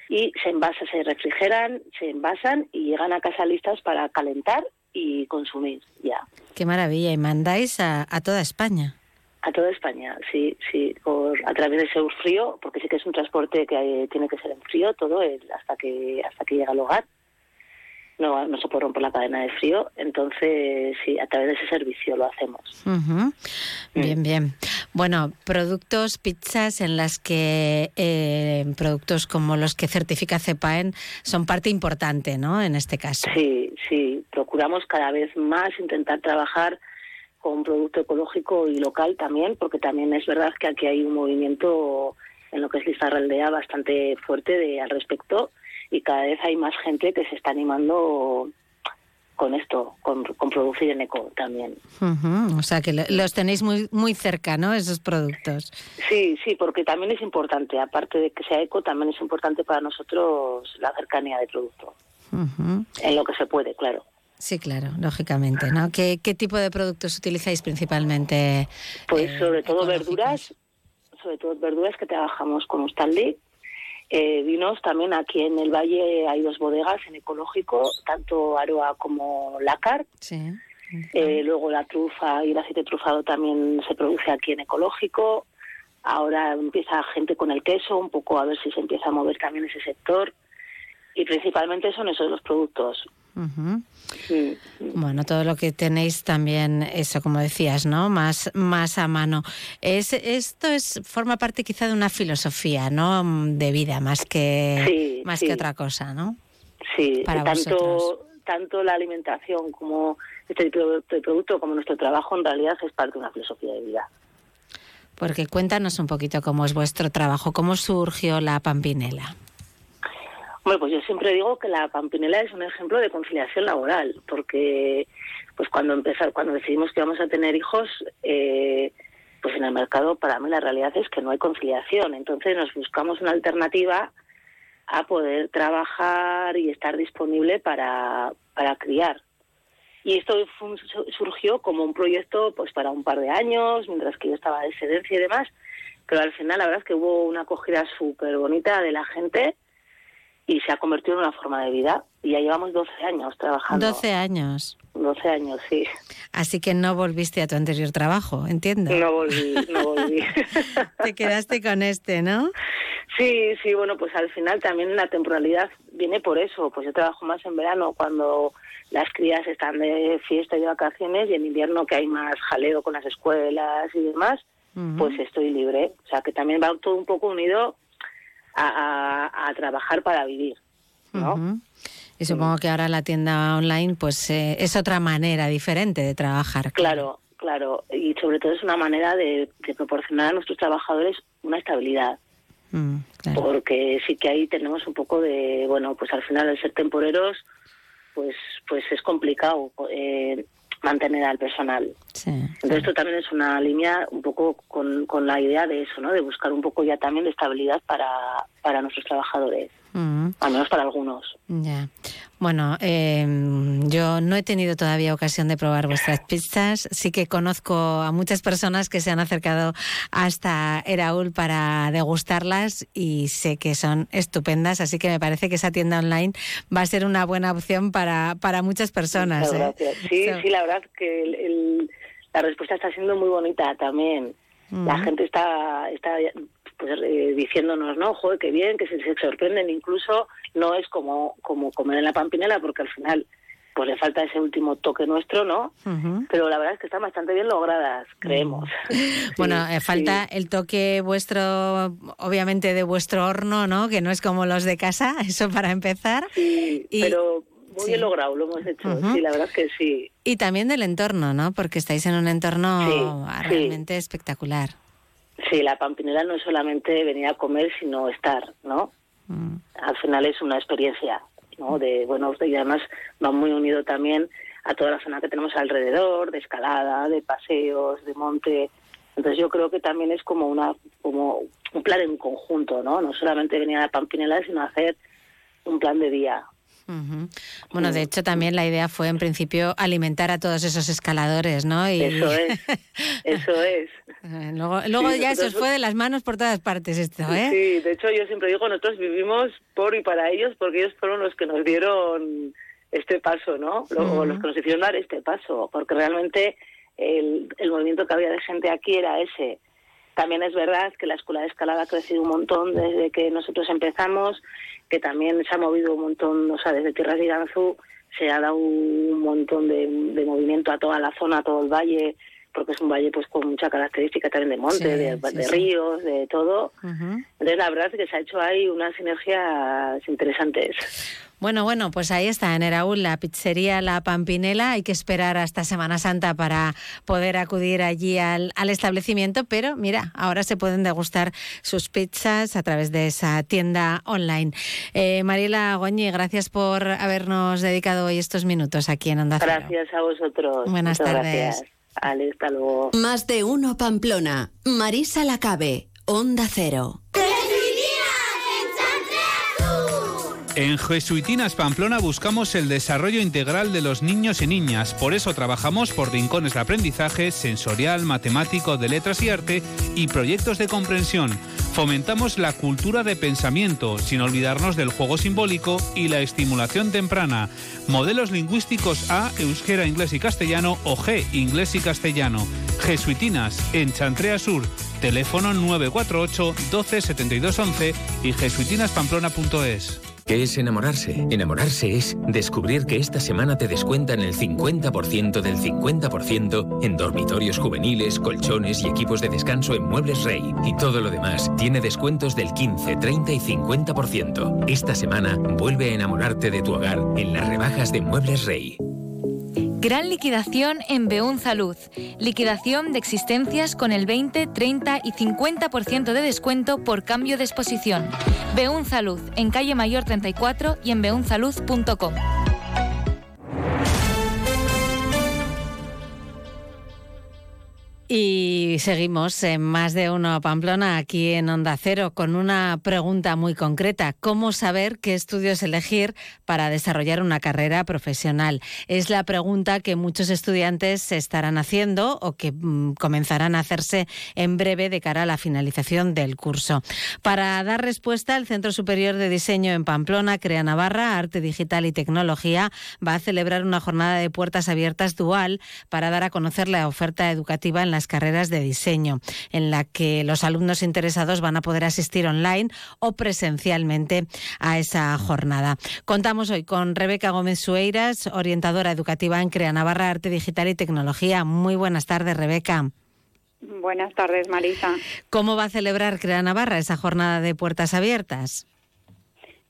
y se envasan, se refrigeran, se envasan y llegan a casa listas para calentar y consumir ya. Qué maravilla. Y mandáis a, a toda España. A toda España, sí, sí, por, a través de Seur Frío, porque sí que es un transporte que eh, tiene que ser en frío todo el- hasta que hasta que llega al hogar. No, no se puede romper la cadena de frío, entonces sí, a través de ese servicio lo hacemos. Bien, bien. Bueno, productos, pizzas en las que eh, productos como los que certifica CEPAEN son parte importante, ¿no? En este caso. Sí, sí, procuramos cada vez más intentar trabajar con producto ecológico y local también, porque también es verdad que aquí hay un movimiento en lo que es Lizarraldea bastante fuerte de, al respecto y cada vez hay más gente que se está animando con esto, con, con producir en eco también. O sea que lo- los tenéis muy, muy cerca, ¿no? Esos productos. Sí, sí, porque también es importante, aparte de que sea eco, también es importante para nosotros la cercanía del producto, en lo que se puede, claro. Sí, claro, lógicamente, ¿no? ¿Qué, qué tipo de productos utilizáis principalmente? Pues eh, sobre todo ecológicos? verduras, sobre todo verduras que trabajamos con Stanley. Eh, vinos también aquí en el valle hay dos bodegas en ecológico, tanto Aroa como Lácar. Sí. Eh, luego la trufa y el aceite trufado también se produce aquí en ecológico. Ahora empieza gente con el queso, un poco a ver si se empieza a mover también ese sector. Y principalmente son esos los productos. Bueno, todo lo que tenéis también, eso como decías, ¿no? Más, más a mano. Es, esto es forma parte quizá de una filosofía, ¿no? De vida, más que Sí, más que otra cosa, ¿no? Sí, Para tanto, vosotros. tanto la alimentación como este tipo de de producto como nuestro trabajo en realidad es parte de una filosofía de vida. Porque cuéntanos un poquito cómo es vuestro trabajo, cómo surgió la Pampinela. Bueno, pues yo siempre digo que la Pampinela es un ejemplo de conciliación laboral, porque pues cuando empezar, cuando decidimos que vamos a tener hijos, eh, pues en el mercado para mí la realidad es que no hay conciliación. Entonces nos buscamos una alternativa a poder trabajar y estar disponible para, para criar. Y esto surgió como un proyecto pues para un par de años, mientras que yo estaba de excedencia y demás, pero al final la verdad es que hubo una acogida súper bonita de la gente y se ha convertido en una forma de vida. Y ya llevamos 12 años trabajando. 12 años. 12 años, sí. Así que no volviste a tu anterior trabajo, entiendo. No volví, no volví. Te quedaste con este, ¿no? Sí, sí, bueno, pues al final también la temporalidad viene por eso. Pues yo trabajo más en verano cuando las crías están de fiesta y de vacaciones y en invierno que hay más jaleo con las escuelas y demás, pues estoy libre. O sea que también va todo un poco unido a, a- a trabajar para vivir. ¿no? Y supongo que ahora la tienda online pues eh, es otra manera diferente de trabajar. Claro, claro. Y sobre todo es una manera de, de proporcionar a nuestros trabajadores una estabilidad. Mm, claro. porque sí que ahí tenemos un poco de, bueno, pues al final al ser temporeros, pues pues es complicado eh, mantener al personal. Sí. Entonces esto también es una línea un poco con, con la idea de eso, ¿no? De buscar un poco ya también de estabilidad para, para nuestros trabajadores, Mm, al menos para algunos. ya. Bueno, eh, yo no he tenido todavía ocasión de probar vuestras pizzas. Sí que conozco a muchas personas que se han acercado hasta Eraul para degustarlas y sé que son estupendas. Así que me parece que esa tienda online va a ser una buena opción para, para muchas personas. Muchas ¿eh? Sí, So- sí, la verdad que el- el- la respuesta está siendo muy bonita también. La Ujú. gente está, está pues, eh, diciéndonos, no, joder, qué bien, que se, se sorprenden. Incluso no es como, como comer en la pampinela, porque al final pues le falta ese último toque nuestro, ¿no? Pero la verdad es que están bastante bien logradas, creemos. Bueno, eh, falta el toque vuestro, obviamente de vuestro horno, ¿no? Que no es como los de casa, eso para empezar. Sí, Y- pero muy sí. bien logrado, lo hemos hecho. Ujú. Sí, la verdad es que sí. Y también del entorno, ¿no? Porque estáis en un entorno realmente espectacular. Sí, la pampinela no es solamente venir a comer, sino estar, ¿no? Mm. Al final es una experiencia, ¿no? De, bueno, y además va muy unido también a toda la zona que tenemos alrededor, de escalada, de paseos, de monte. Entonces yo creo que también es como una como un plan en conjunto, ¿no? No solamente venir a la Pampinela, sino hacer un plan de día. Bueno, de hecho también la idea fue en principio alimentar a todos esos escaladores, ¿no? Y... Eso es, eso es. luego luego ya se os fue de las manos por todas partes esto, ¿eh? Sí, de hecho yo siempre digo, nosotros vivimos por y para ellos porque ellos fueron los que nos dieron este paso, ¿no? Luego, los que nos hicieron dar este paso, porque realmente el, el movimiento que había de gente aquí era ese, también es verdad que la escuela de escalada ha crecido un montón desde que nosotros empezamos, que también se ha movido un montón, o sea, desde Tierras de se ha dado un montón de, movimiento a toda la zona, a todo el valle, porque es un valle pues con mucha característica también de monte, de, ríos, de todo. Entonces la verdad es que se ha hecho ahí unas sinergias interesantes. Bueno, bueno, pues ahí está, en Eraúl, la pizzería La Pampinela. Hay que esperar hasta Semana Santa para poder acudir allí al, establecimiento, pero mira, ahora se pueden degustar sus pizzas a través de esa tienda online. Eh, Mariela Goñi, gracias por habernos dedicado hoy estos minutos aquí en Onda Cero. Gracias a vosotros. Buenas tardes. Hasta luego. Más de uno Pamplona. Marisa Lacabe, Onda Cero. En Jesuitinas Pamplona buscamos el desarrollo integral de los niños y niñas. Por eso trabajamos por rincones de aprendizaje sensorial, matemático, de letras y arte y proyectos de comprensión. Fomentamos la cultura de pensamiento, sin olvidarnos del juego simbólico y la estimulación temprana. Modelos lingüísticos A, euskera, inglés y castellano o G, inglés y castellano. Jesuitinas, en Chantrea Sur. Teléfono 948 12 72 11 y jesuitinaspamplona.es. ¿Qué es enamorarse? Enamorarse es descubrir que esta semana te descuentan el 50% del 50% en dormitorios juveniles, colchones y equipos de descanso en Muebles Rey. Y todo lo demás tiene descuentos del 15, 30 y 50%. Esta semana vuelve a enamorarte de tu hogar en las rebajas de Muebles Rey. Gran liquidación en Beun Salud. Liquidación de existencias con el 20, 30 y 50% de descuento por cambio de exposición. Beun Salud, en calle Mayor 34 y en beunsalud.com. Y seguimos en más de uno Pamplona, aquí en Onda Cero, con una pregunta muy concreta. ¿Cómo saber qué estudios elegir para desarrollar una carrera profesional? Es la pregunta que muchos estudiantes estarán haciendo o que mm, comenzarán a hacerse en breve de cara a la finalización del curso. Para dar respuesta, el Centro Superior de Diseño en Pamplona, Crea Navarra, Arte Digital y Tecnología, va a celebrar una jornada de puertas abiertas dual para dar a conocer la oferta educativa en la carreras de diseño, en la que los alumnos interesados van a poder asistir online o presencialmente a esa jornada. Contamos hoy con Rebeca Gómez Sueiras, orientadora educativa en Crea Navarra Arte Digital y Tecnología. Muy buenas tardes, Rebeca. Buenas tardes, Marisa. ¿Cómo va a celebrar Crea Navarra esa jornada de puertas abiertas?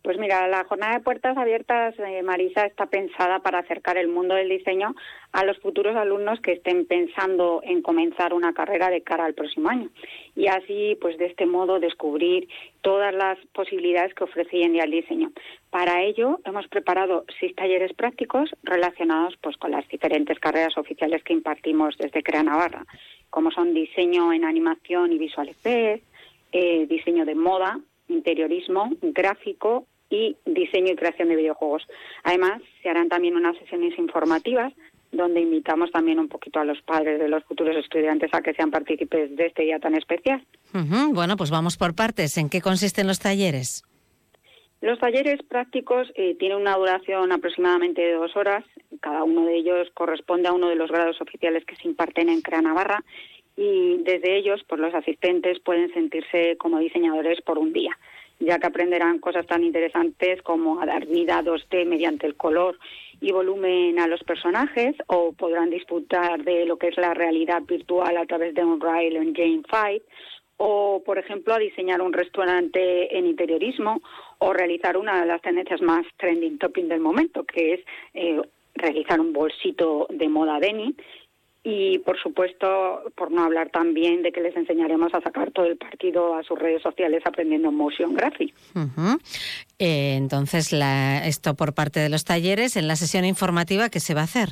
Pues mira, la jornada de puertas abiertas, eh, Marisa, está pensada para acercar el mundo del diseño a los futuros alumnos que estén pensando en comenzar una carrera de cara al próximo año. Y así, pues de este modo, descubrir todas las posibilidades que ofrece hoy en día el diseño. Para ello, hemos preparado seis talleres prácticos relacionados pues, con las diferentes carreras oficiales que impartimos desde Crea Navarra, como son diseño en animación y visual eh, diseño de moda, interiorismo, gráfico y diseño y creación de videojuegos. Además, se harán también unas sesiones informativas donde invitamos también un poquito a los padres de los futuros estudiantes a que sean partícipes de este día tan especial. Bueno, pues vamos por partes. ¿En qué consisten los talleres? Los talleres prácticos eh, tienen una duración aproximadamente de dos horas. Cada uno de ellos corresponde a uno de los grados oficiales que se imparten en CREA Navarra y desde ellos, pues los asistentes pueden sentirse como diseñadores por un día ya que aprenderán cosas tan interesantes como a dar vida a 2D mediante el color y volumen a los personajes o podrán disfrutar de lo que es la realidad virtual a través de un rail en Game Fight o, por ejemplo, a diseñar un restaurante en interiorismo o realizar una de las tendencias más trending topping del momento, que es eh, realizar un bolsito de moda denim y por supuesto, por no hablar también de que les enseñaremos a sacar todo el partido a sus redes sociales aprendiendo motion graphic. Eh, entonces, la, esto por parte de los talleres, en la sesión informativa, ¿qué se va a hacer?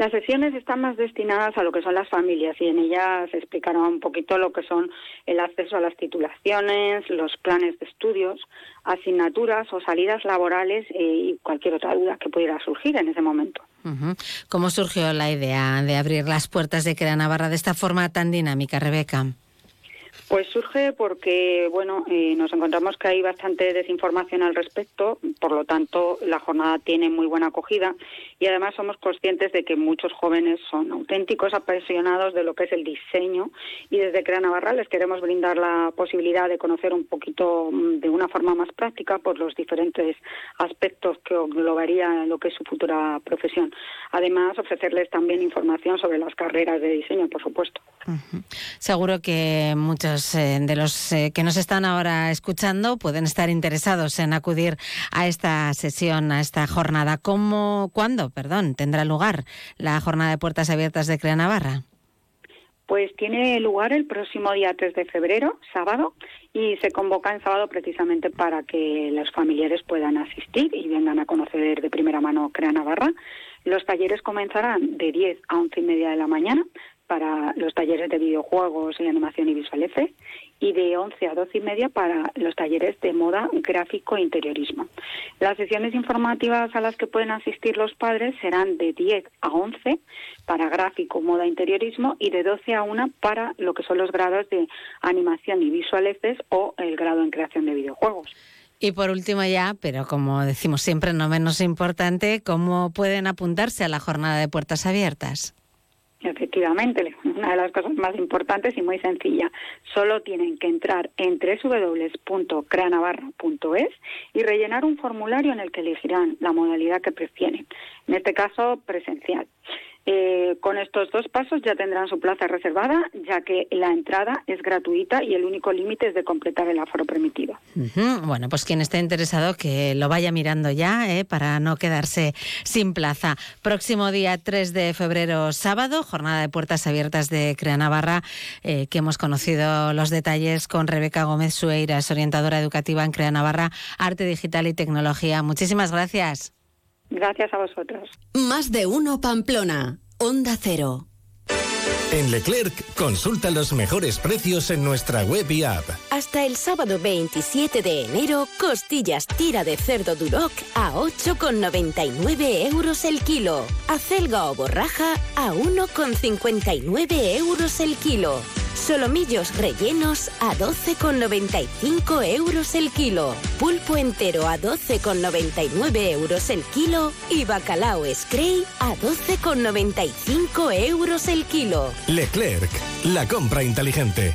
Las sesiones están más destinadas a lo que son las familias y en ellas se explicará un poquito lo que son el acceso a las titulaciones, los planes de estudios, asignaturas o salidas laborales eh, y cualquier otra duda que pudiera surgir en ese momento. ¿Cómo surgió la idea de abrir las puertas de Crea Navarra de esta forma tan dinámica, Rebeca? Pues surge porque, bueno, eh, nos encontramos que hay bastante desinformación al respecto, por lo tanto, la jornada tiene muy buena acogida y además somos conscientes de que muchos jóvenes son auténticos apasionados de lo que es el diseño y desde Crea Navarra les queremos brindar la posibilidad de conocer un poquito mm, de una forma más práctica por los diferentes aspectos que englobaría lo que es su futura profesión. Además, ofrecerles también información sobre las carreras de diseño, por supuesto. Seguro que eh, de los eh, que nos están ahora escuchando pueden estar interesados en acudir a esta sesión, a esta jornada. ¿Cómo, cuándo, perdón, tendrá lugar la jornada de puertas abiertas de Crea Navarra? Pues tiene lugar el próximo día 3 de febrero, sábado, y se convoca en sábado precisamente para que los familiares puedan asistir y vengan a conocer de primera mano Crea Navarra. Los talleres comenzarán de 10 a 11 y media de la mañana para los talleres de videojuegos y animación y visual F y de 11 a 12 y media para los talleres de moda, gráfico e interiorismo. Las sesiones informativas a las que pueden asistir los padres serán de 10 a 11 para gráfico, moda, interiorismo y de 12 a 1 para lo que son los grados de animación y visual F o el grado en creación de videojuegos. Y por último ya, pero como decimos siempre no menos importante, ¿cómo pueden apuntarse a la jornada de puertas abiertas? Efectivamente, una de las cosas más importantes y muy sencilla. Solo tienen que entrar en www.creanavarra.es y rellenar un formulario en el que elegirán la modalidad que prefieren. En este caso, presencial. Eh, con estos dos pasos ya tendrán su plaza reservada, ya que la entrada es gratuita y el único límite es de completar el aforo permitido. Bueno, pues quien esté interesado que lo vaya mirando ya eh, para no quedarse sin plaza. Próximo día 3 de febrero, sábado, jornada de puertas abiertas de Crea Navarra, eh, que hemos conocido los detalles con Rebeca Gómez Sueiras, orientadora educativa en Crea Navarra, Arte Digital y Tecnología. Muchísimas gracias. Gracias a vosotros. Más de uno Pamplona. Onda Cero. En Leclerc, consulta los mejores precios en nuestra web y app. Hasta el sábado 27 de enero, costillas tira de cerdo Duroc a 8,99 euros el kilo. Acelga o borraja a 1,59 euros el kilo. Solomillos rellenos a 12,95 euros el kilo. Pulpo entero a 12,99 euros el kilo. Y bacalao Scray a 12,95 euros el kilo. Leclerc, la compra inteligente.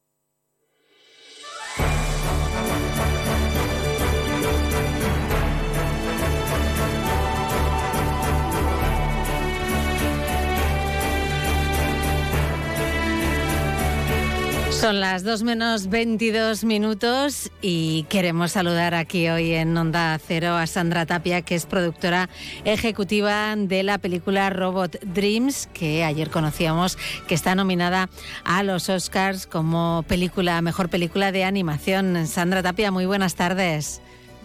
Son las 2 menos 22 minutos y queremos saludar aquí hoy en Onda Cero a Sandra Tapia, que es productora ejecutiva de la película Robot Dreams, que ayer conocíamos que está nominada a los Oscars como película, mejor película de animación. Sandra Tapia, muy buenas tardes.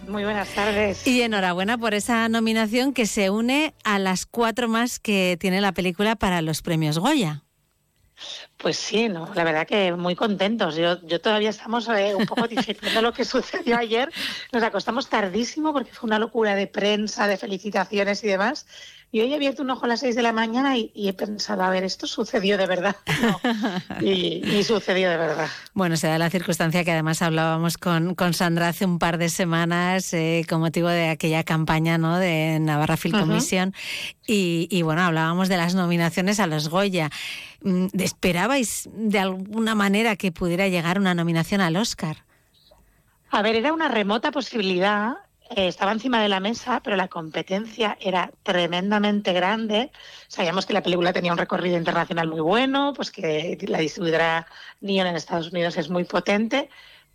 Muy buenas tardes. Y enhorabuena por esa nominación que se une a las cuatro más que tiene la película para los premios Goya. Pues sí, no, la verdad que muy contentos. Yo, yo todavía estamos eh, un poco digiriendo lo que sucedió ayer. Nos acostamos tardísimo porque fue una locura de prensa, de felicitaciones y demás. Y hoy he abierto un ojo a las seis de la mañana y, he pensado, a ver, esto sucedió de verdad. y, sucedió de verdad. Bueno, se da la circunstancia que además hablábamos con, con Sandra hace un par de semanas eh, con motivo de aquella campaña ¿no? de Navarra Film Commission. y, y, bueno, hablábamos de las nominaciones a los Goya. Mm, ¿Esperabais de alguna manera que pudiera llegar una nominación al Oscar? A ver, era una remota posibilidad. Eh, estaba encima de la mesa, pero la competencia era tremendamente grande. Sabíamos que la película tenía un recorrido internacional muy bueno, pues que la distribuidora Neon en Estados Unidos es muy potente,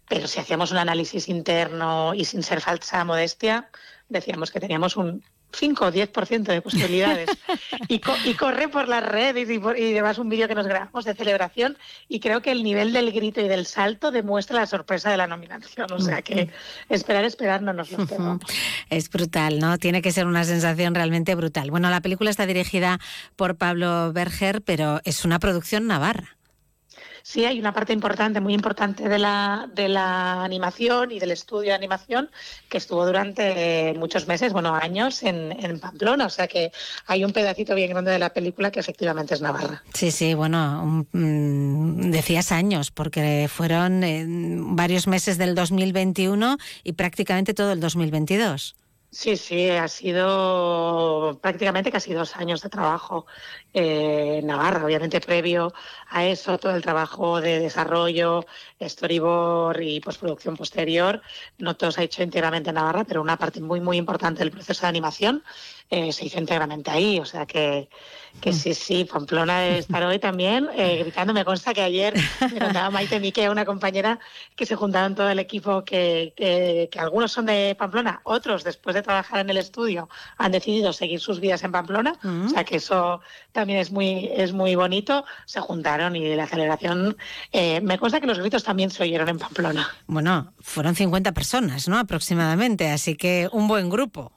pero si hacíamos un análisis interno y sin ser falsa modestia, decíamos que teníamos un 5 o 10% de posibilidades. y, co- y corre por las redes y, por- y demás un vídeo que nos grabamos de celebración y creo que el nivel del grito y del salto demuestra la sorpresa de la nominación. O sea que esperar, esperar no nos lo esperamos. Es brutal, ¿no? Tiene que ser una sensación realmente brutal. Bueno, la película está dirigida por Pablo Berger, pero es una producción navarra. Sí, hay una parte importante, muy importante de la, de la animación y del estudio de animación que estuvo durante muchos meses, bueno, años en, en Pamplona. O sea que hay un pedacito bien grande de la película que efectivamente es Navarra. Sí, sí, bueno, mm, decías años, porque fueron eh, varios meses del 2021 y prácticamente todo el 2022. Sí, sí, ha sido prácticamente casi dos años de trabajo eh, en Navarra, obviamente previo a eso, todo el trabajo de desarrollo, storyboard y postproducción posterior, no todo se ha hecho íntegramente en Navarra, pero una parte muy, muy importante del proceso de animación eh, se hizo íntegramente ahí, o sea que, que sí, sí, Pamplona de estar hoy también eh, gritando, me consta que ayer me contaba Maite Mique, una compañera, que se juntaron todo el equipo, que, que, que algunos son de Pamplona, otros después de trabajar en el estudio han decidido seguir sus vidas en Pamplona, o sea que eso también es muy, es muy bonito, se juntaron y la celebración, eh, me consta que los gritos también se oyeron en Pamplona. Bueno, fueron 50 personas, ¿no? Aproximadamente, así que un buen grupo.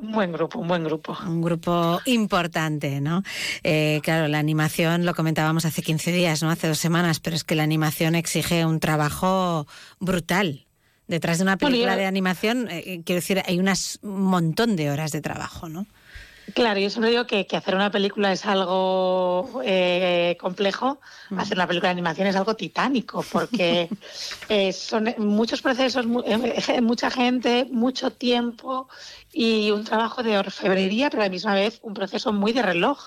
Un buen grupo, un buen grupo. Un grupo importante, ¿no? Eh, claro, la animación, lo comentábamos hace 15 días, ¿no? Hace dos semanas, pero es que la animación exige un trabajo brutal. Detrás de una película de animación, eh, quiero decir, hay unas- un montón de horas de trabajo, ¿no? Claro, yo siempre digo que, que hacer una película es algo eh, complejo, hacer una película de animación es algo titánico, porque eh, son muchos procesos, mu- eh, mucha gente, mucho tiempo y un trabajo de orfebrería, pero a la misma vez un proceso muy de reloj,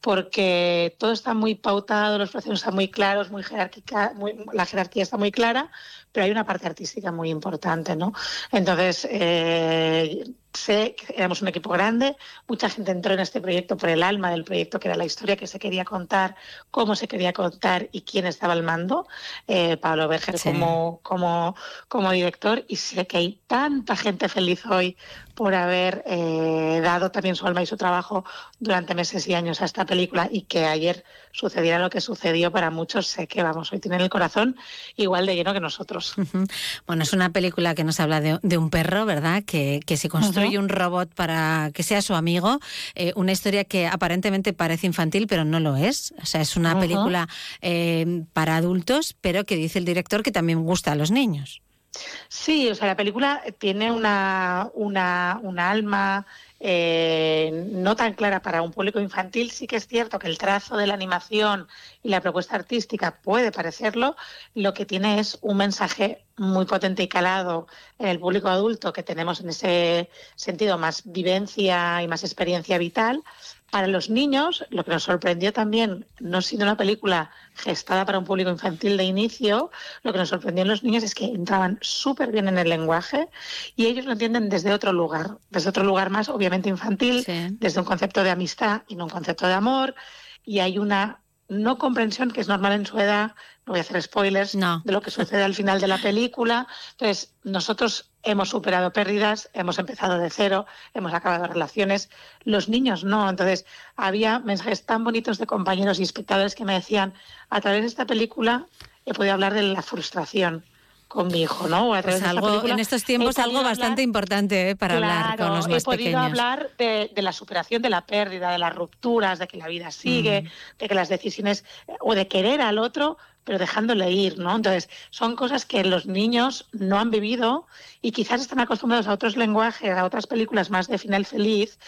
porque todo está muy pautado, los procesos están muy claros, muy jerárquica, muy- la jerarquía está muy clara, pero hay una parte artística muy importante, ¿no? Entonces, eh, sé que éramos un equipo grande, mucha gente entró en este proyecto por el alma del proyecto, que era la historia que se quería contar, cómo se quería contar y quién estaba al mando, eh, Pablo Berger Sí. como, como, como director, y sé que hay tanta gente feliz hoy por haber eh, dado también su alma y su trabajo durante meses y años a esta película y que ayer sucediera lo que sucedió para muchos, sé que vamos, hoy tienen el corazón igual de lleno que nosotros. Bueno, es una película que nos habla de, de un perro, ¿verdad? Que, que se construye un robot para que sea su amigo. Eh, una historia que aparentemente parece infantil, pero no lo es. O sea, es una película eh, para adultos, pero que dice el director que también gusta a los niños. Sí, o sea, la película tiene una, una, una alma eh, no tan clara para un público infantil. Sí que es cierto que el trazo de la animación y la propuesta artística puede parecerlo. Lo que tiene es un mensaje muy potente y calado en el público adulto que tenemos en ese sentido más vivencia y más experiencia vital. Para los niños, lo que nos sorprendió también, no siendo una película gestada para un público infantil de inicio, lo que nos sorprendió en los niños es que entraban súper bien en el lenguaje y ellos lo entienden desde otro lugar, desde otro lugar más obviamente infantil, desde un concepto de amistad y no un concepto de amor. Y hay una no comprensión que es normal en su edad, no voy a hacer spoilers de lo que sucede al final de la película. Entonces, nosotros hemos superado pérdidas, hemos empezado de cero, hemos acabado relaciones, los niños no. Entonces, había mensajes tan bonitos de compañeros y espectadores que me decían, a través de esta película he podido hablar de la frustración con mi hijo, ¿no? Pues algo, en estos he tiempos algo podido bastante importante ¿eh? para hablar Claro, con los más he podido pequeños. hablar de, de la superación de la pérdida, de las rupturas, de que la vida sigue, Mm. de que las decisiones o de querer al otro, pero dejándole ir, ¿no? Entonces, son cosas que los niños no han vivido y quizás están acostumbrados a otros lenguajes, a otras películas más de final feliz.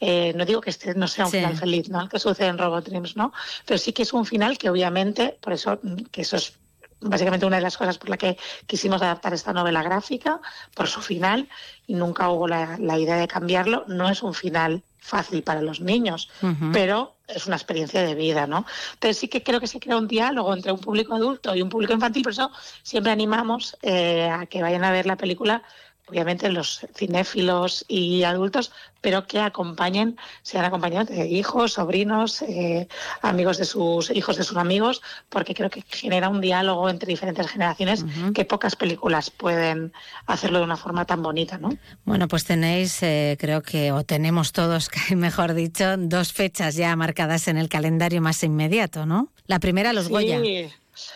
Eh, no digo que este no sea un Sí. final feliz, ¿no? El que sucede en Robot Dreams, ¿no? Pero sí que es un final que obviamente, por eso, que eso es básicamente una de las cosas por la que quisimos adaptar esta novela gráfica, por su final, y nunca hubo la, la idea de cambiarlo. No es un final fácil para los niños, pero es una experiencia de vida, ¿no? Entonces sí que creo que se crea un diálogo entre un público adulto y un público infantil, por eso siempre animamos eh, a que vayan a ver la película obviamente los cinéfilos y adultos, pero que acompañen, sean acompañados de hijos, sobrinos, eh, amigos de sus hijos de sus amigos, porque creo que genera un diálogo entre diferentes generaciones que pocas películas pueden hacerlo de una forma tan bonita, ¿no? Bueno, pues tenéis, eh, creo que, o tenemos todos, mejor dicho, dos fechas ya marcadas en el calendario más inmediato, ¿no? La primera, los sí. Goya.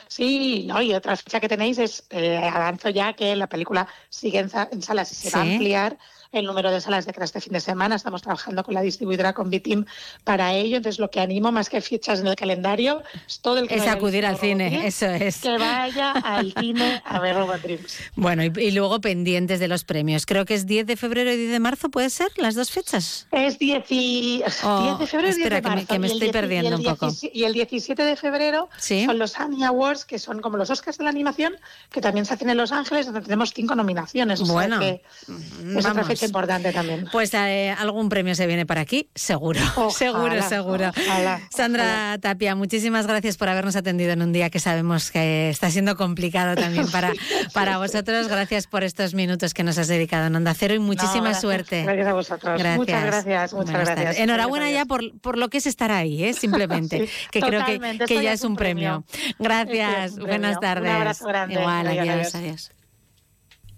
Sí, ¿no? y otra fecha que tenéis es, eh, avanzo ya que la película sigue en, en salas y se va a ampliar el número de salas de cara a este fin de semana. Estamos trabajando con la distribuidora, con Bitim, para ello. Entonces, lo que animo más que fechas en el calendario es todo el que Es acudir al cine, eso es. Que vaya al cine a ver Robot Dreams. Bueno, y, y luego pendientes de los premios. Creo que es 10 de febrero y 10 de marzo, ¿puede ser? ¿Las dos fechas? Es 10, y- Oh, 10 de febrero y 10 espera, de que me- marzo. que me y el estoy 10 y perdiendo un poco. 17 Y el 17 de febrero Sí. son los Annie Awards, que son como los Oscars de la animación, que también se hacen en Los Ángeles, donde tenemos cinco nominaciones. O sea Bueno, que es otra vamos. Fecha importante también. Pues eh, algún premio se viene para aquí, seguro, seguro, seguro. ojalá, Sandra Tapia, muchísimas gracias por habernos atendido en un día que sabemos que está siendo complicado también para, para vosotros. Gracias por estos minutos que nos has dedicado en Onda Cero y muchísima gracias, suerte. gracias a vosotros. Muchas gracias, muchas Buenas gracias. tardes. Enhorabuena ya por, por lo que es estar ahí, ¿eh? simplemente, Sí, que creo que, que ya es es un premio. premio. Gracias, es un buenas premio. Un tardes. abrazo grande. Igual, adiós. adiós.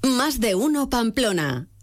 Más de uno Pamplona.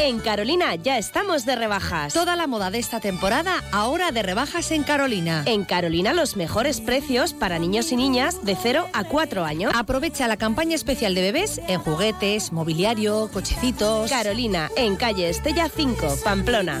En Carolina ya estamos de rebajas. Toda la moda de esta temporada ahora de rebajas en Carolina. En Carolina los mejores precios para niños y niñas de 0 a 4 años. Aprovecha la campaña especial de bebés en juguetes, mobiliario, cochecitos. Carolina, en calle Estella 5, Pamplona.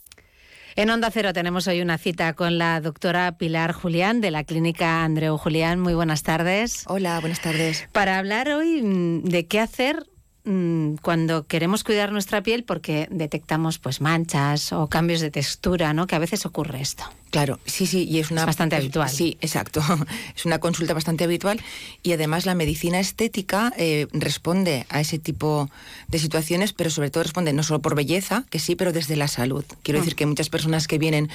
En Onda Cero tenemos hoy una cita con la doctora Pilar Julián de la clínica Andreu Julián. Muy buenas tardes. Hola, buenas tardes. Para hablar hoy mm, de qué hacer mm, cuando queremos cuidar nuestra piel porque detectamos pues manchas o cambios de textura, ¿no? Que a veces ocurre esto. Claro, sí, sí, y es una... Es bastante habitual. Sí, exacto. Es una consulta bastante habitual y además la medicina estética eh, responde a ese tipo de situaciones, pero sobre todo responde no solo por belleza, que sí, pero desde la salud. Quiero Mm. decir que muchas personas que vienen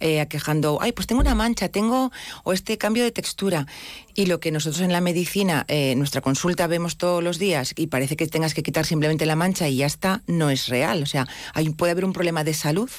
eh, aquejando, ay, pues tengo una mancha, tengo, o este cambio de textura, y lo que nosotros en la medicina, eh, nuestra consulta vemos todos los días y parece que tengas que quitar simplemente la mancha y ya está, no es real. O sea, hay, puede haber un problema de salud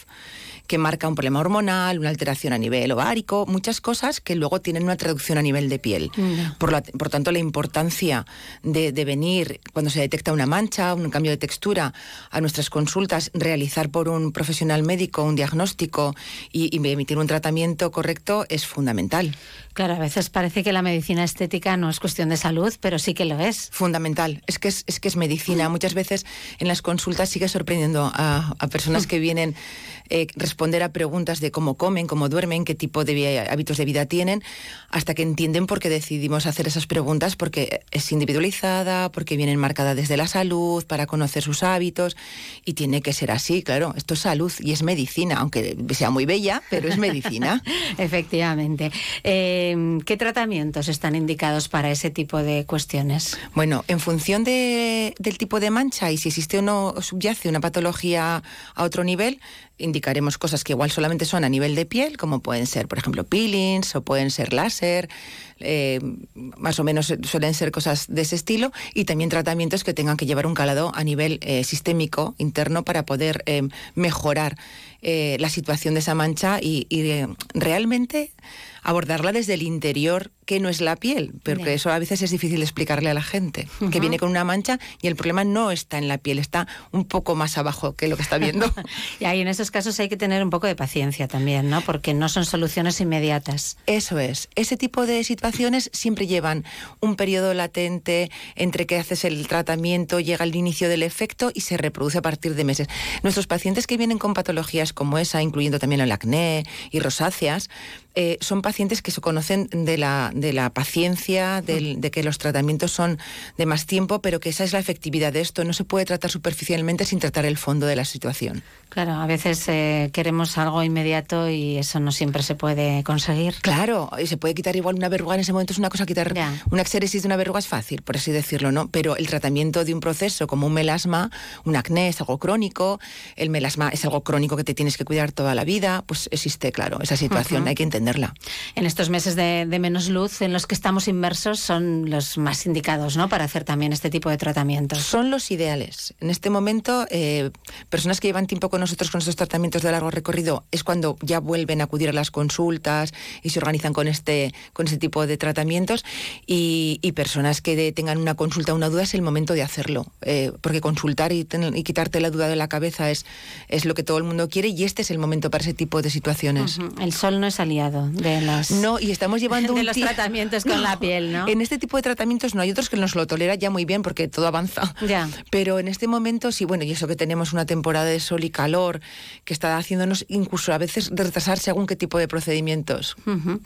que marca un problema hormonal, una alteración a nivel ovárico, muchas cosas que luego tienen una traducción a nivel de piel. Por, lo, por tanto, la importancia de, de, venir cuando se detecta una mancha, un cambio de textura, a nuestras consultas, realizar por un profesional médico un diagnóstico y, y emitir un tratamiento correcto es fundamental. Claro, a veces parece que la medicina estética no es cuestión de salud, pero sí que lo es. Fundamental. Es que es, es que es medicina. Muchas veces en las consultas sigue sorprendiendo a, a personas que vienen eh, responder a preguntas de cómo comen, cómo duermen, qué tipo de hábitos de vida tienen, hasta que entienden por qué decidimos hacer esas preguntas, porque es individualizada, porque vienen marcada desde la salud, para conocer sus hábitos, y tiene que ser así, claro. Esto es salud y es medicina, aunque sea muy bella, pero es medicina. Efectivamente. Eh, ¿Qué tratamientos están indicados para ese tipo de cuestiones? Bueno, en función de, del tipo de mancha y si existe o no subyace una patología a otro nivel, indicaremos cosas que igual solamente son a nivel de piel, como pueden ser, por ejemplo, peelings o pueden ser láser. eh, más o menos suelen ser cosas de ese estilo, y también tratamientos que tengan que llevar un calado a nivel eh, sistémico interno para poder eh, mejorar la situación de esa mancha y, realmente abordarla desde el interior que no es la piel, porque eso a veces es difícil explicarle a la gente, que viene con una mancha y el problema no está en la piel, está un poco más abajo que lo que está viendo. Y ahí en esos casos hay que tener un poco de paciencia también, ¿no? Porque no son soluciones inmediatas. Eso es. Ese tipo de situaciones siempre llevan un periodo latente entre que haces el tratamiento, llega el inicio del efecto y se reproduce a partir de meses. Nuestros pacientes que vienen con patologías como esa, incluyendo también el acné y rosáceas, eh, son pacientes que se conocen de la, de la paciencia, del- de que los tratamientos son de más tiempo, pero que esa es la efectividad de esto. No se puede tratar superficialmente sin tratar el fondo de la situación. Claro, a veces eh, queremos algo inmediato y eso no siempre se puede conseguir. Claro, y se puede quitar igual una verruga en ese momento, es una cosa quitar una exéresis de una verruga es fácil, por así decirlo, ¿no? Pero el tratamiento de un proceso como un melasma, un acné es algo crónico, el melasma es algo crónico que te tienes que cuidar toda la vida, pues existe, claro, esa situación, hay que entenderla. En estos meses de, de menos luz en los que estamos inmersos son los más indicados, ¿no? Para hacer también este tipo de tratamientos. Son los ideales. En este momento, eh, personas que llevan tiempo con nosotros con estos tratamientos de largo recorrido es cuando ya vuelven a acudir a las consultas y se organizan con este, con este tipo de tratamientos. Y, y personas que de- tengan una consulta o una duda es el momento de hacerlo. eh, porque consultar y, ten- y quitarte la duda de la cabeza es, es lo que todo el mundo quiere y este es el momento para ese tipo de situaciones. Ujú. El sol no es aliado de las No, y estamos llevando de un los tratamientos con No, la piel, ¿no? En este tipo de tratamientos no hay otros que nos lo toleran ya muy bien porque todo avanza. Ya. Pero en este momento sí, bueno, y eso que tenemos una temporada de sol y calor que está haciéndonos incluso a veces retrasar según qué tipo de procedimientos. Ujú.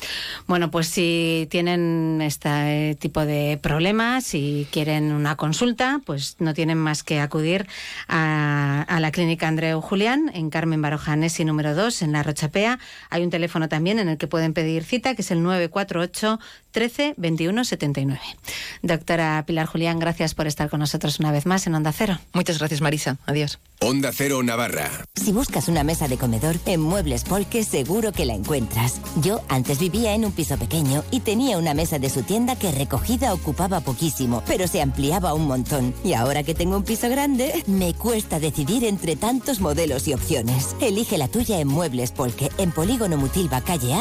Bueno, pues si tienen este tipo de problemas y quieren una consulta, pues no tienen más que acudir a, a la clínica Andreu Julián en Carmen Barojanesi número 2 en La Rochapea. Hay un teléfono también en el que pueden pedir cita, que es el 948 13 21 79. Doctora Pilar Julián, gracias por estar con nosotros una vez más en Onda Cero. Muchas gracias, Marisa. Adiós. Onda Cero Navarra. Si buscas una mesa de comedor, en Muebles Polque seguro que la encuentras. Yo antes vivía en un piso pequeño y tenía una mesa de su tienda que recogida ocupaba poquísimo, pero se ampliaba un montón. Y ahora que tengo un piso grande, me cuesta decidir entre tantos modelos y opciones. Elige la tuya en Muebles Polque, en Polígono Mutilva Calle A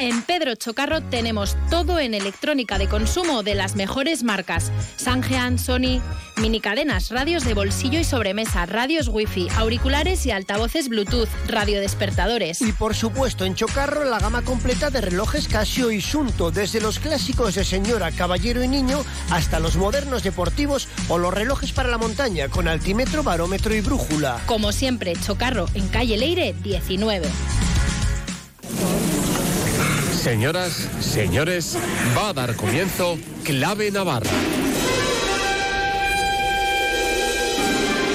En Pedro Chocarro tenemos todo en electrónica de consumo de las mejores marcas. Sangean, Sony, minicadenas, radios de bolsillo y sobremesa, radios wifi, auriculares y altavoces Bluetooth, radiodespertadores. Y por supuesto, en Chocarro, la gama completa de relojes Casio y Sunto, desde los clásicos de señora, caballero y niño, hasta los modernos deportivos o los relojes para la montaña, con altímetro, barómetro y brújula. Como siempre, Chocarro, en calle Leire 19. Señoras, señores, va a dar comienzo Clave Navarra.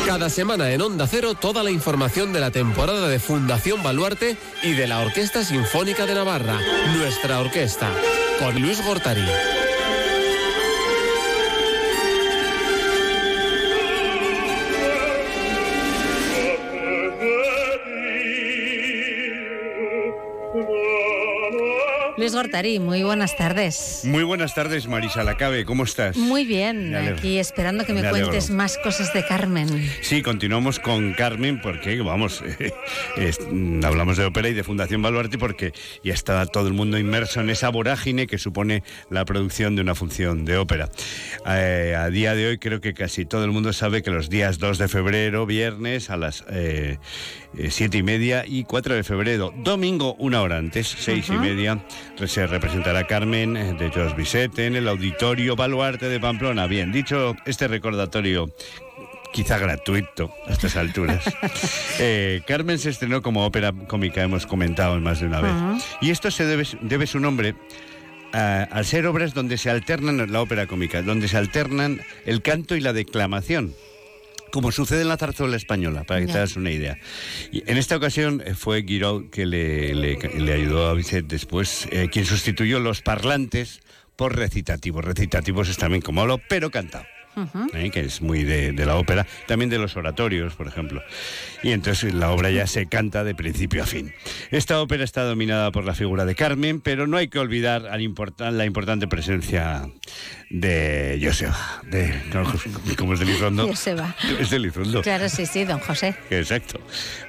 Cada semana en Onda Cero toda la información de la temporada de Fundación Baluarte y de la Orquesta Sinfónica de Navarra, nuestra orquesta, con Luis Gortari. Luis Gortari, muy buenas tardes. Muy buenas tardes, Marisa Lacabe, ¿cómo estás? Muy bien, aquí esperando que me, cuentes más cosas de Carmen. Sí, continuamos con Carmen porque, vamos, es- mm, hablamos de ópera y de Fundación Baluarte porque ya está todo el mundo inmerso en esa vorágine que supone la producción de una función de ópera. Eh, a día de hoy creo que casi todo el mundo sabe que los días 2 de febrero, viernes, a las eh, eh, siete y media y 4 de febrero, domingo, una hora antes, seis y Ajá. media, se representará Carmen eh, de Jos Bisete en el Auditorio Baluarte de Pamplona. Bien, dicho este recordatorio quizá gratuito a estas alturas. Eh, Carmen se estrenó como ópera cómica, hemos comentado más de una vez. Y esto se debe, debe su nombre ah, al ser obras donde se alternan, la ópera cómica, donde se alternan el canto y la declamación como sucede en la zarzuela española, para que te hagas una idea. Y en esta ocasión eh, fue Guiraud que le, le- le ayudó a Vicente después, eh, quien sustituyó los parlantes por recitativos. Recitativos es también como hablo, pero cantado. ¿Eh? que es muy de, de la ópera, también de los oratorios, por ejemplo. Y entonces la obra ya se canta de principio a fin. Esta ópera está dominada por la figura de Carmen, pero no hay que olvidar al importan- la importante presencia de Joseba, de, como es de Lizondo. Joseba. Es de Lizondo. Claro, sí, sí, don José. Exacto.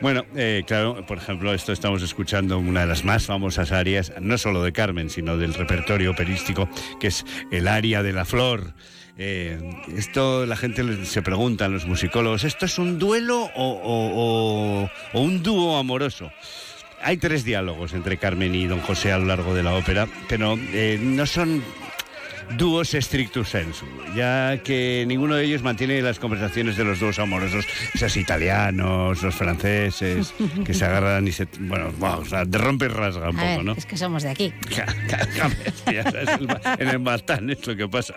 Bueno, eh, claro, por ejemplo, esto estamos escuchando una de las más famosas arias, no solo de Carmen, sino del repertorio operístico, que es el aria de la flor. Eh, esto la gente se pregunta, los musicólogos, ¿esto es un duelo o un dúo amoroso? Hay tres diálogos entre Carmen y Don José a lo largo de la ópera, pero eh, no son dúos strictus sensu, ya que ninguno de ellos mantiene las conversaciones de los dúos amorosos, esos italianos, los franceses, que se agarran y se... Bueno, bueno, o sea, de rompe y rasga un A poco, ver, ¿no? es que somos de aquí. En el Batán es lo que pasa.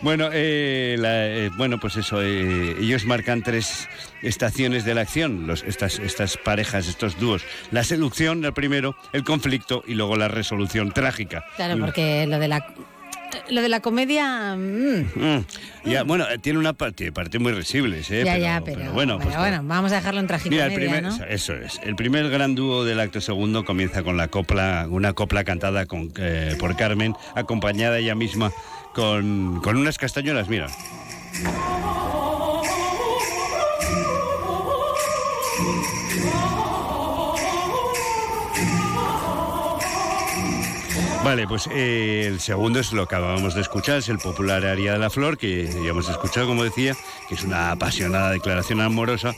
Bueno, eh, la- eh, bueno pues eso, eh, ellos marcan tres estaciones de la acción, los, estas, estas parejas, estos dúos. La seducción, el primero, el conflicto y luego la resolución trágica. Claro, porque lo de la lo de la comedia mm, Mm, ya, bueno, eh, tiene una parte, parte muy risibles, ¿eh? ya pero, ya, pero, bueno, pues bueno, vamos a dejarlo en Mira, tragicomedia, el primer, ¿no? eso es. El primer gran dúo del acto segundo comienza con la copla, una copla cantada con, eh, por Carmen, acompañada ella misma con, con unas castañuelas, mira. Vale, pues eh, el segundo es lo que acabamos de escuchar, es el popular Aria de la Flor, que ya hemos escuchado, como decía, que es una apasionada declaración amorosa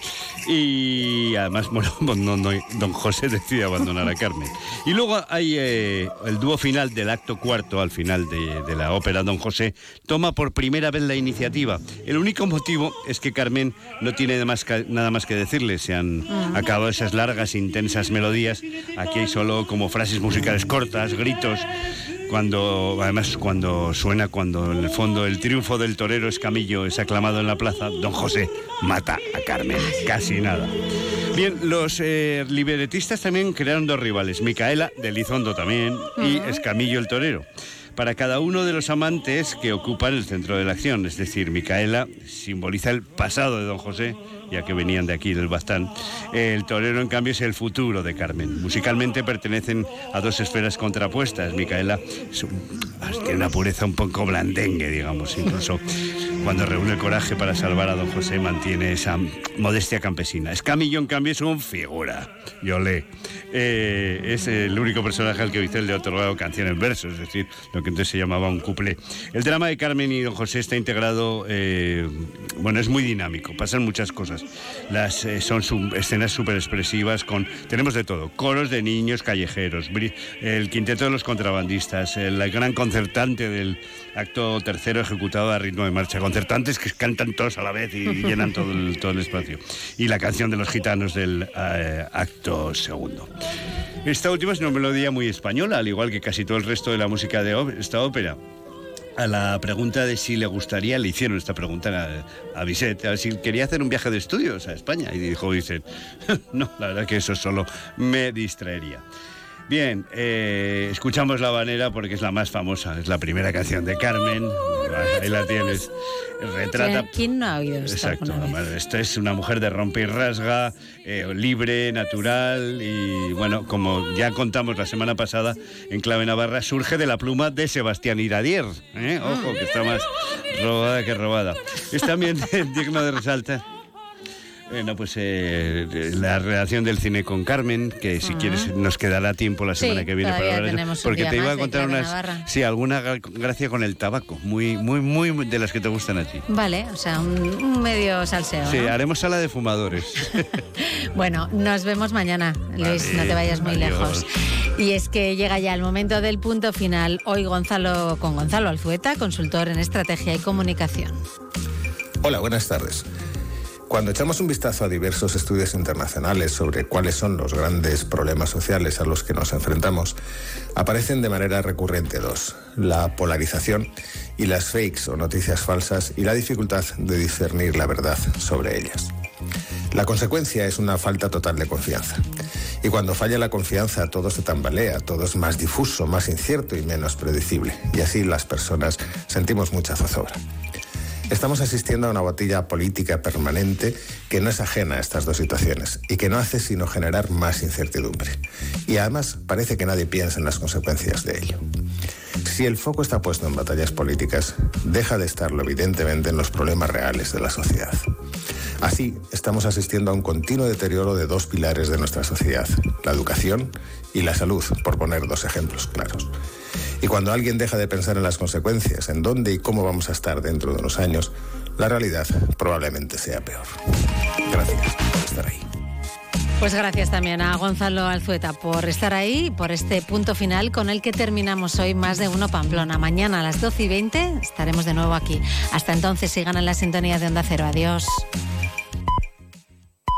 y además, bueno, don, don- don José decide abandonar a Carmen. Y luego hay eh, el dúo final del acto cuarto, al final de, de la ópera, don José toma por primera vez la iniciativa. El único motivo es que Carmen no tiene nada más que decirle, se han acabado esas largas, intensas melodías, aquí hay solo como frases musicales cortas, gritos, cuando además cuando suena cuando en el fondo el triunfo del torero Escamillo es aclamado en la plaza, don José mata a Carmen, casi nada. Bien, los eh, libretistas también crearon dos rivales, Micaela de Lizondo también y Escamillo el torero. Para cada uno de los amantes que ocupan el centro de la acción, es decir, Micaela simboliza el pasado de don José, ya que venían de aquí del Bastán. El torero, en cambio, es el futuro de Carmen. Musicalmente pertenecen a dos esferas contrapuestas. Micaela tiene una pureza un poco blandengue, digamos, incluso cuando reúne el coraje para salvar a don José mantiene esa modestia campesina. Escamillo, en cambio, es un figura. Yo le. es el único personaje al que Vicente le ha otorgado canción en verso, es decir, lo que entonces se llamaba un couplé. El drama de Carmen y don José está integrado, eh, bueno, es muy dinámico, pasan muchas cosas. Las, eh, son escenas súper expresivas, con, tenemos de todo, coros de niños callejeros, el quinteto de los contrabandistas, el gran concertante del acto tercero ejecutado a ritmo de marcha, concertantes que cantan todos a la vez y llenan todo el, todo el espacio, y la canción de los gitanos del eh, acto segundo. Esta última es una melodía muy española, al igual que casi todo el resto de la música de esta ópera. A la pregunta de si le gustaría, le hicieron esta pregunta a, a Bizet, a si quería hacer un viaje de estudios a España. Y dijo Bizet, no, la verdad que eso solo me distraería. Bien, eh, escuchamos La Habanera porque es la más famosa, es la primera canción de Carmen, ahí la tienes, retrata... ¿Quién no ha oído esto Exacto, esta es una mujer de rompe y rasga, eh, libre, natural y bueno, como ya contamos la semana pasada en Clave Navarra, surge de la pluma de Sebastián Iradier. ¿eh? Ojo, que está más robada que robada. Es también digno de resaltar. Bueno, pues eh, la relación del cine con Carmen, que si quieres nos quedará tiempo la Sí, semana que viene para hablar porque te iba a contar unas, Navarra. sí, alguna gra- gracia con el tabaco, muy, muy, muy de las que te gustan a ti. Vale, o sea, un, un medio salseo. Sí, ¿no? haremos sala de fumadores. Bueno, nos vemos mañana, Luis, Vale, no te vayas muy adiós. lejos. Y es que llega ya el momento del punto final. Hoy Gonzalo con Gonzalo Alzueta, consultor en estrategia y comunicación. Hola, buenas tardes. Cuando echamos un vistazo a diversos estudios internacionales sobre cuáles son los grandes problemas sociales a los que nos enfrentamos, aparecen de manera recurrente dos, la polarización y las fakes o noticias falsas y la dificultad de discernir la verdad sobre ellas. La consecuencia es una falta total de confianza. Y cuando falla la confianza, todo se tambalea, todo es más difuso, más incierto y menos predecible. Y así las personas sentimos mucha zozobra. Estamos asistiendo a una botella política permanente que no es ajena a estas dos situaciones y que no hace sino generar más incertidumbre. Y además parece que nadie piensa en las consecuencias de ello. Si el foco está puesto en batallas políticas, deja de estarlo evidentemente en los problemas reales de la sociedad. Así, estamos asistiendo a un continuo deterioro de dos pilares de nuestra sociedad, la educación y la salud, por poner dos ejemplos claros. Y cuando alguien deja de pensar en las consecuencias, en dónde y cómo vamos a estar dentro de unos años, la realidad probablemente sea peor. Gracias por estar ahí. Pues gracias también a Gonzalo Alzueta por estar ahí, por este punto final con el que terminamos hoy más de uno Pamplona. Mañana a las 12 y 20 estaremos de nuevo aquí. Hasta entonces sigan en la sintonía de Onda Cero. Adiós.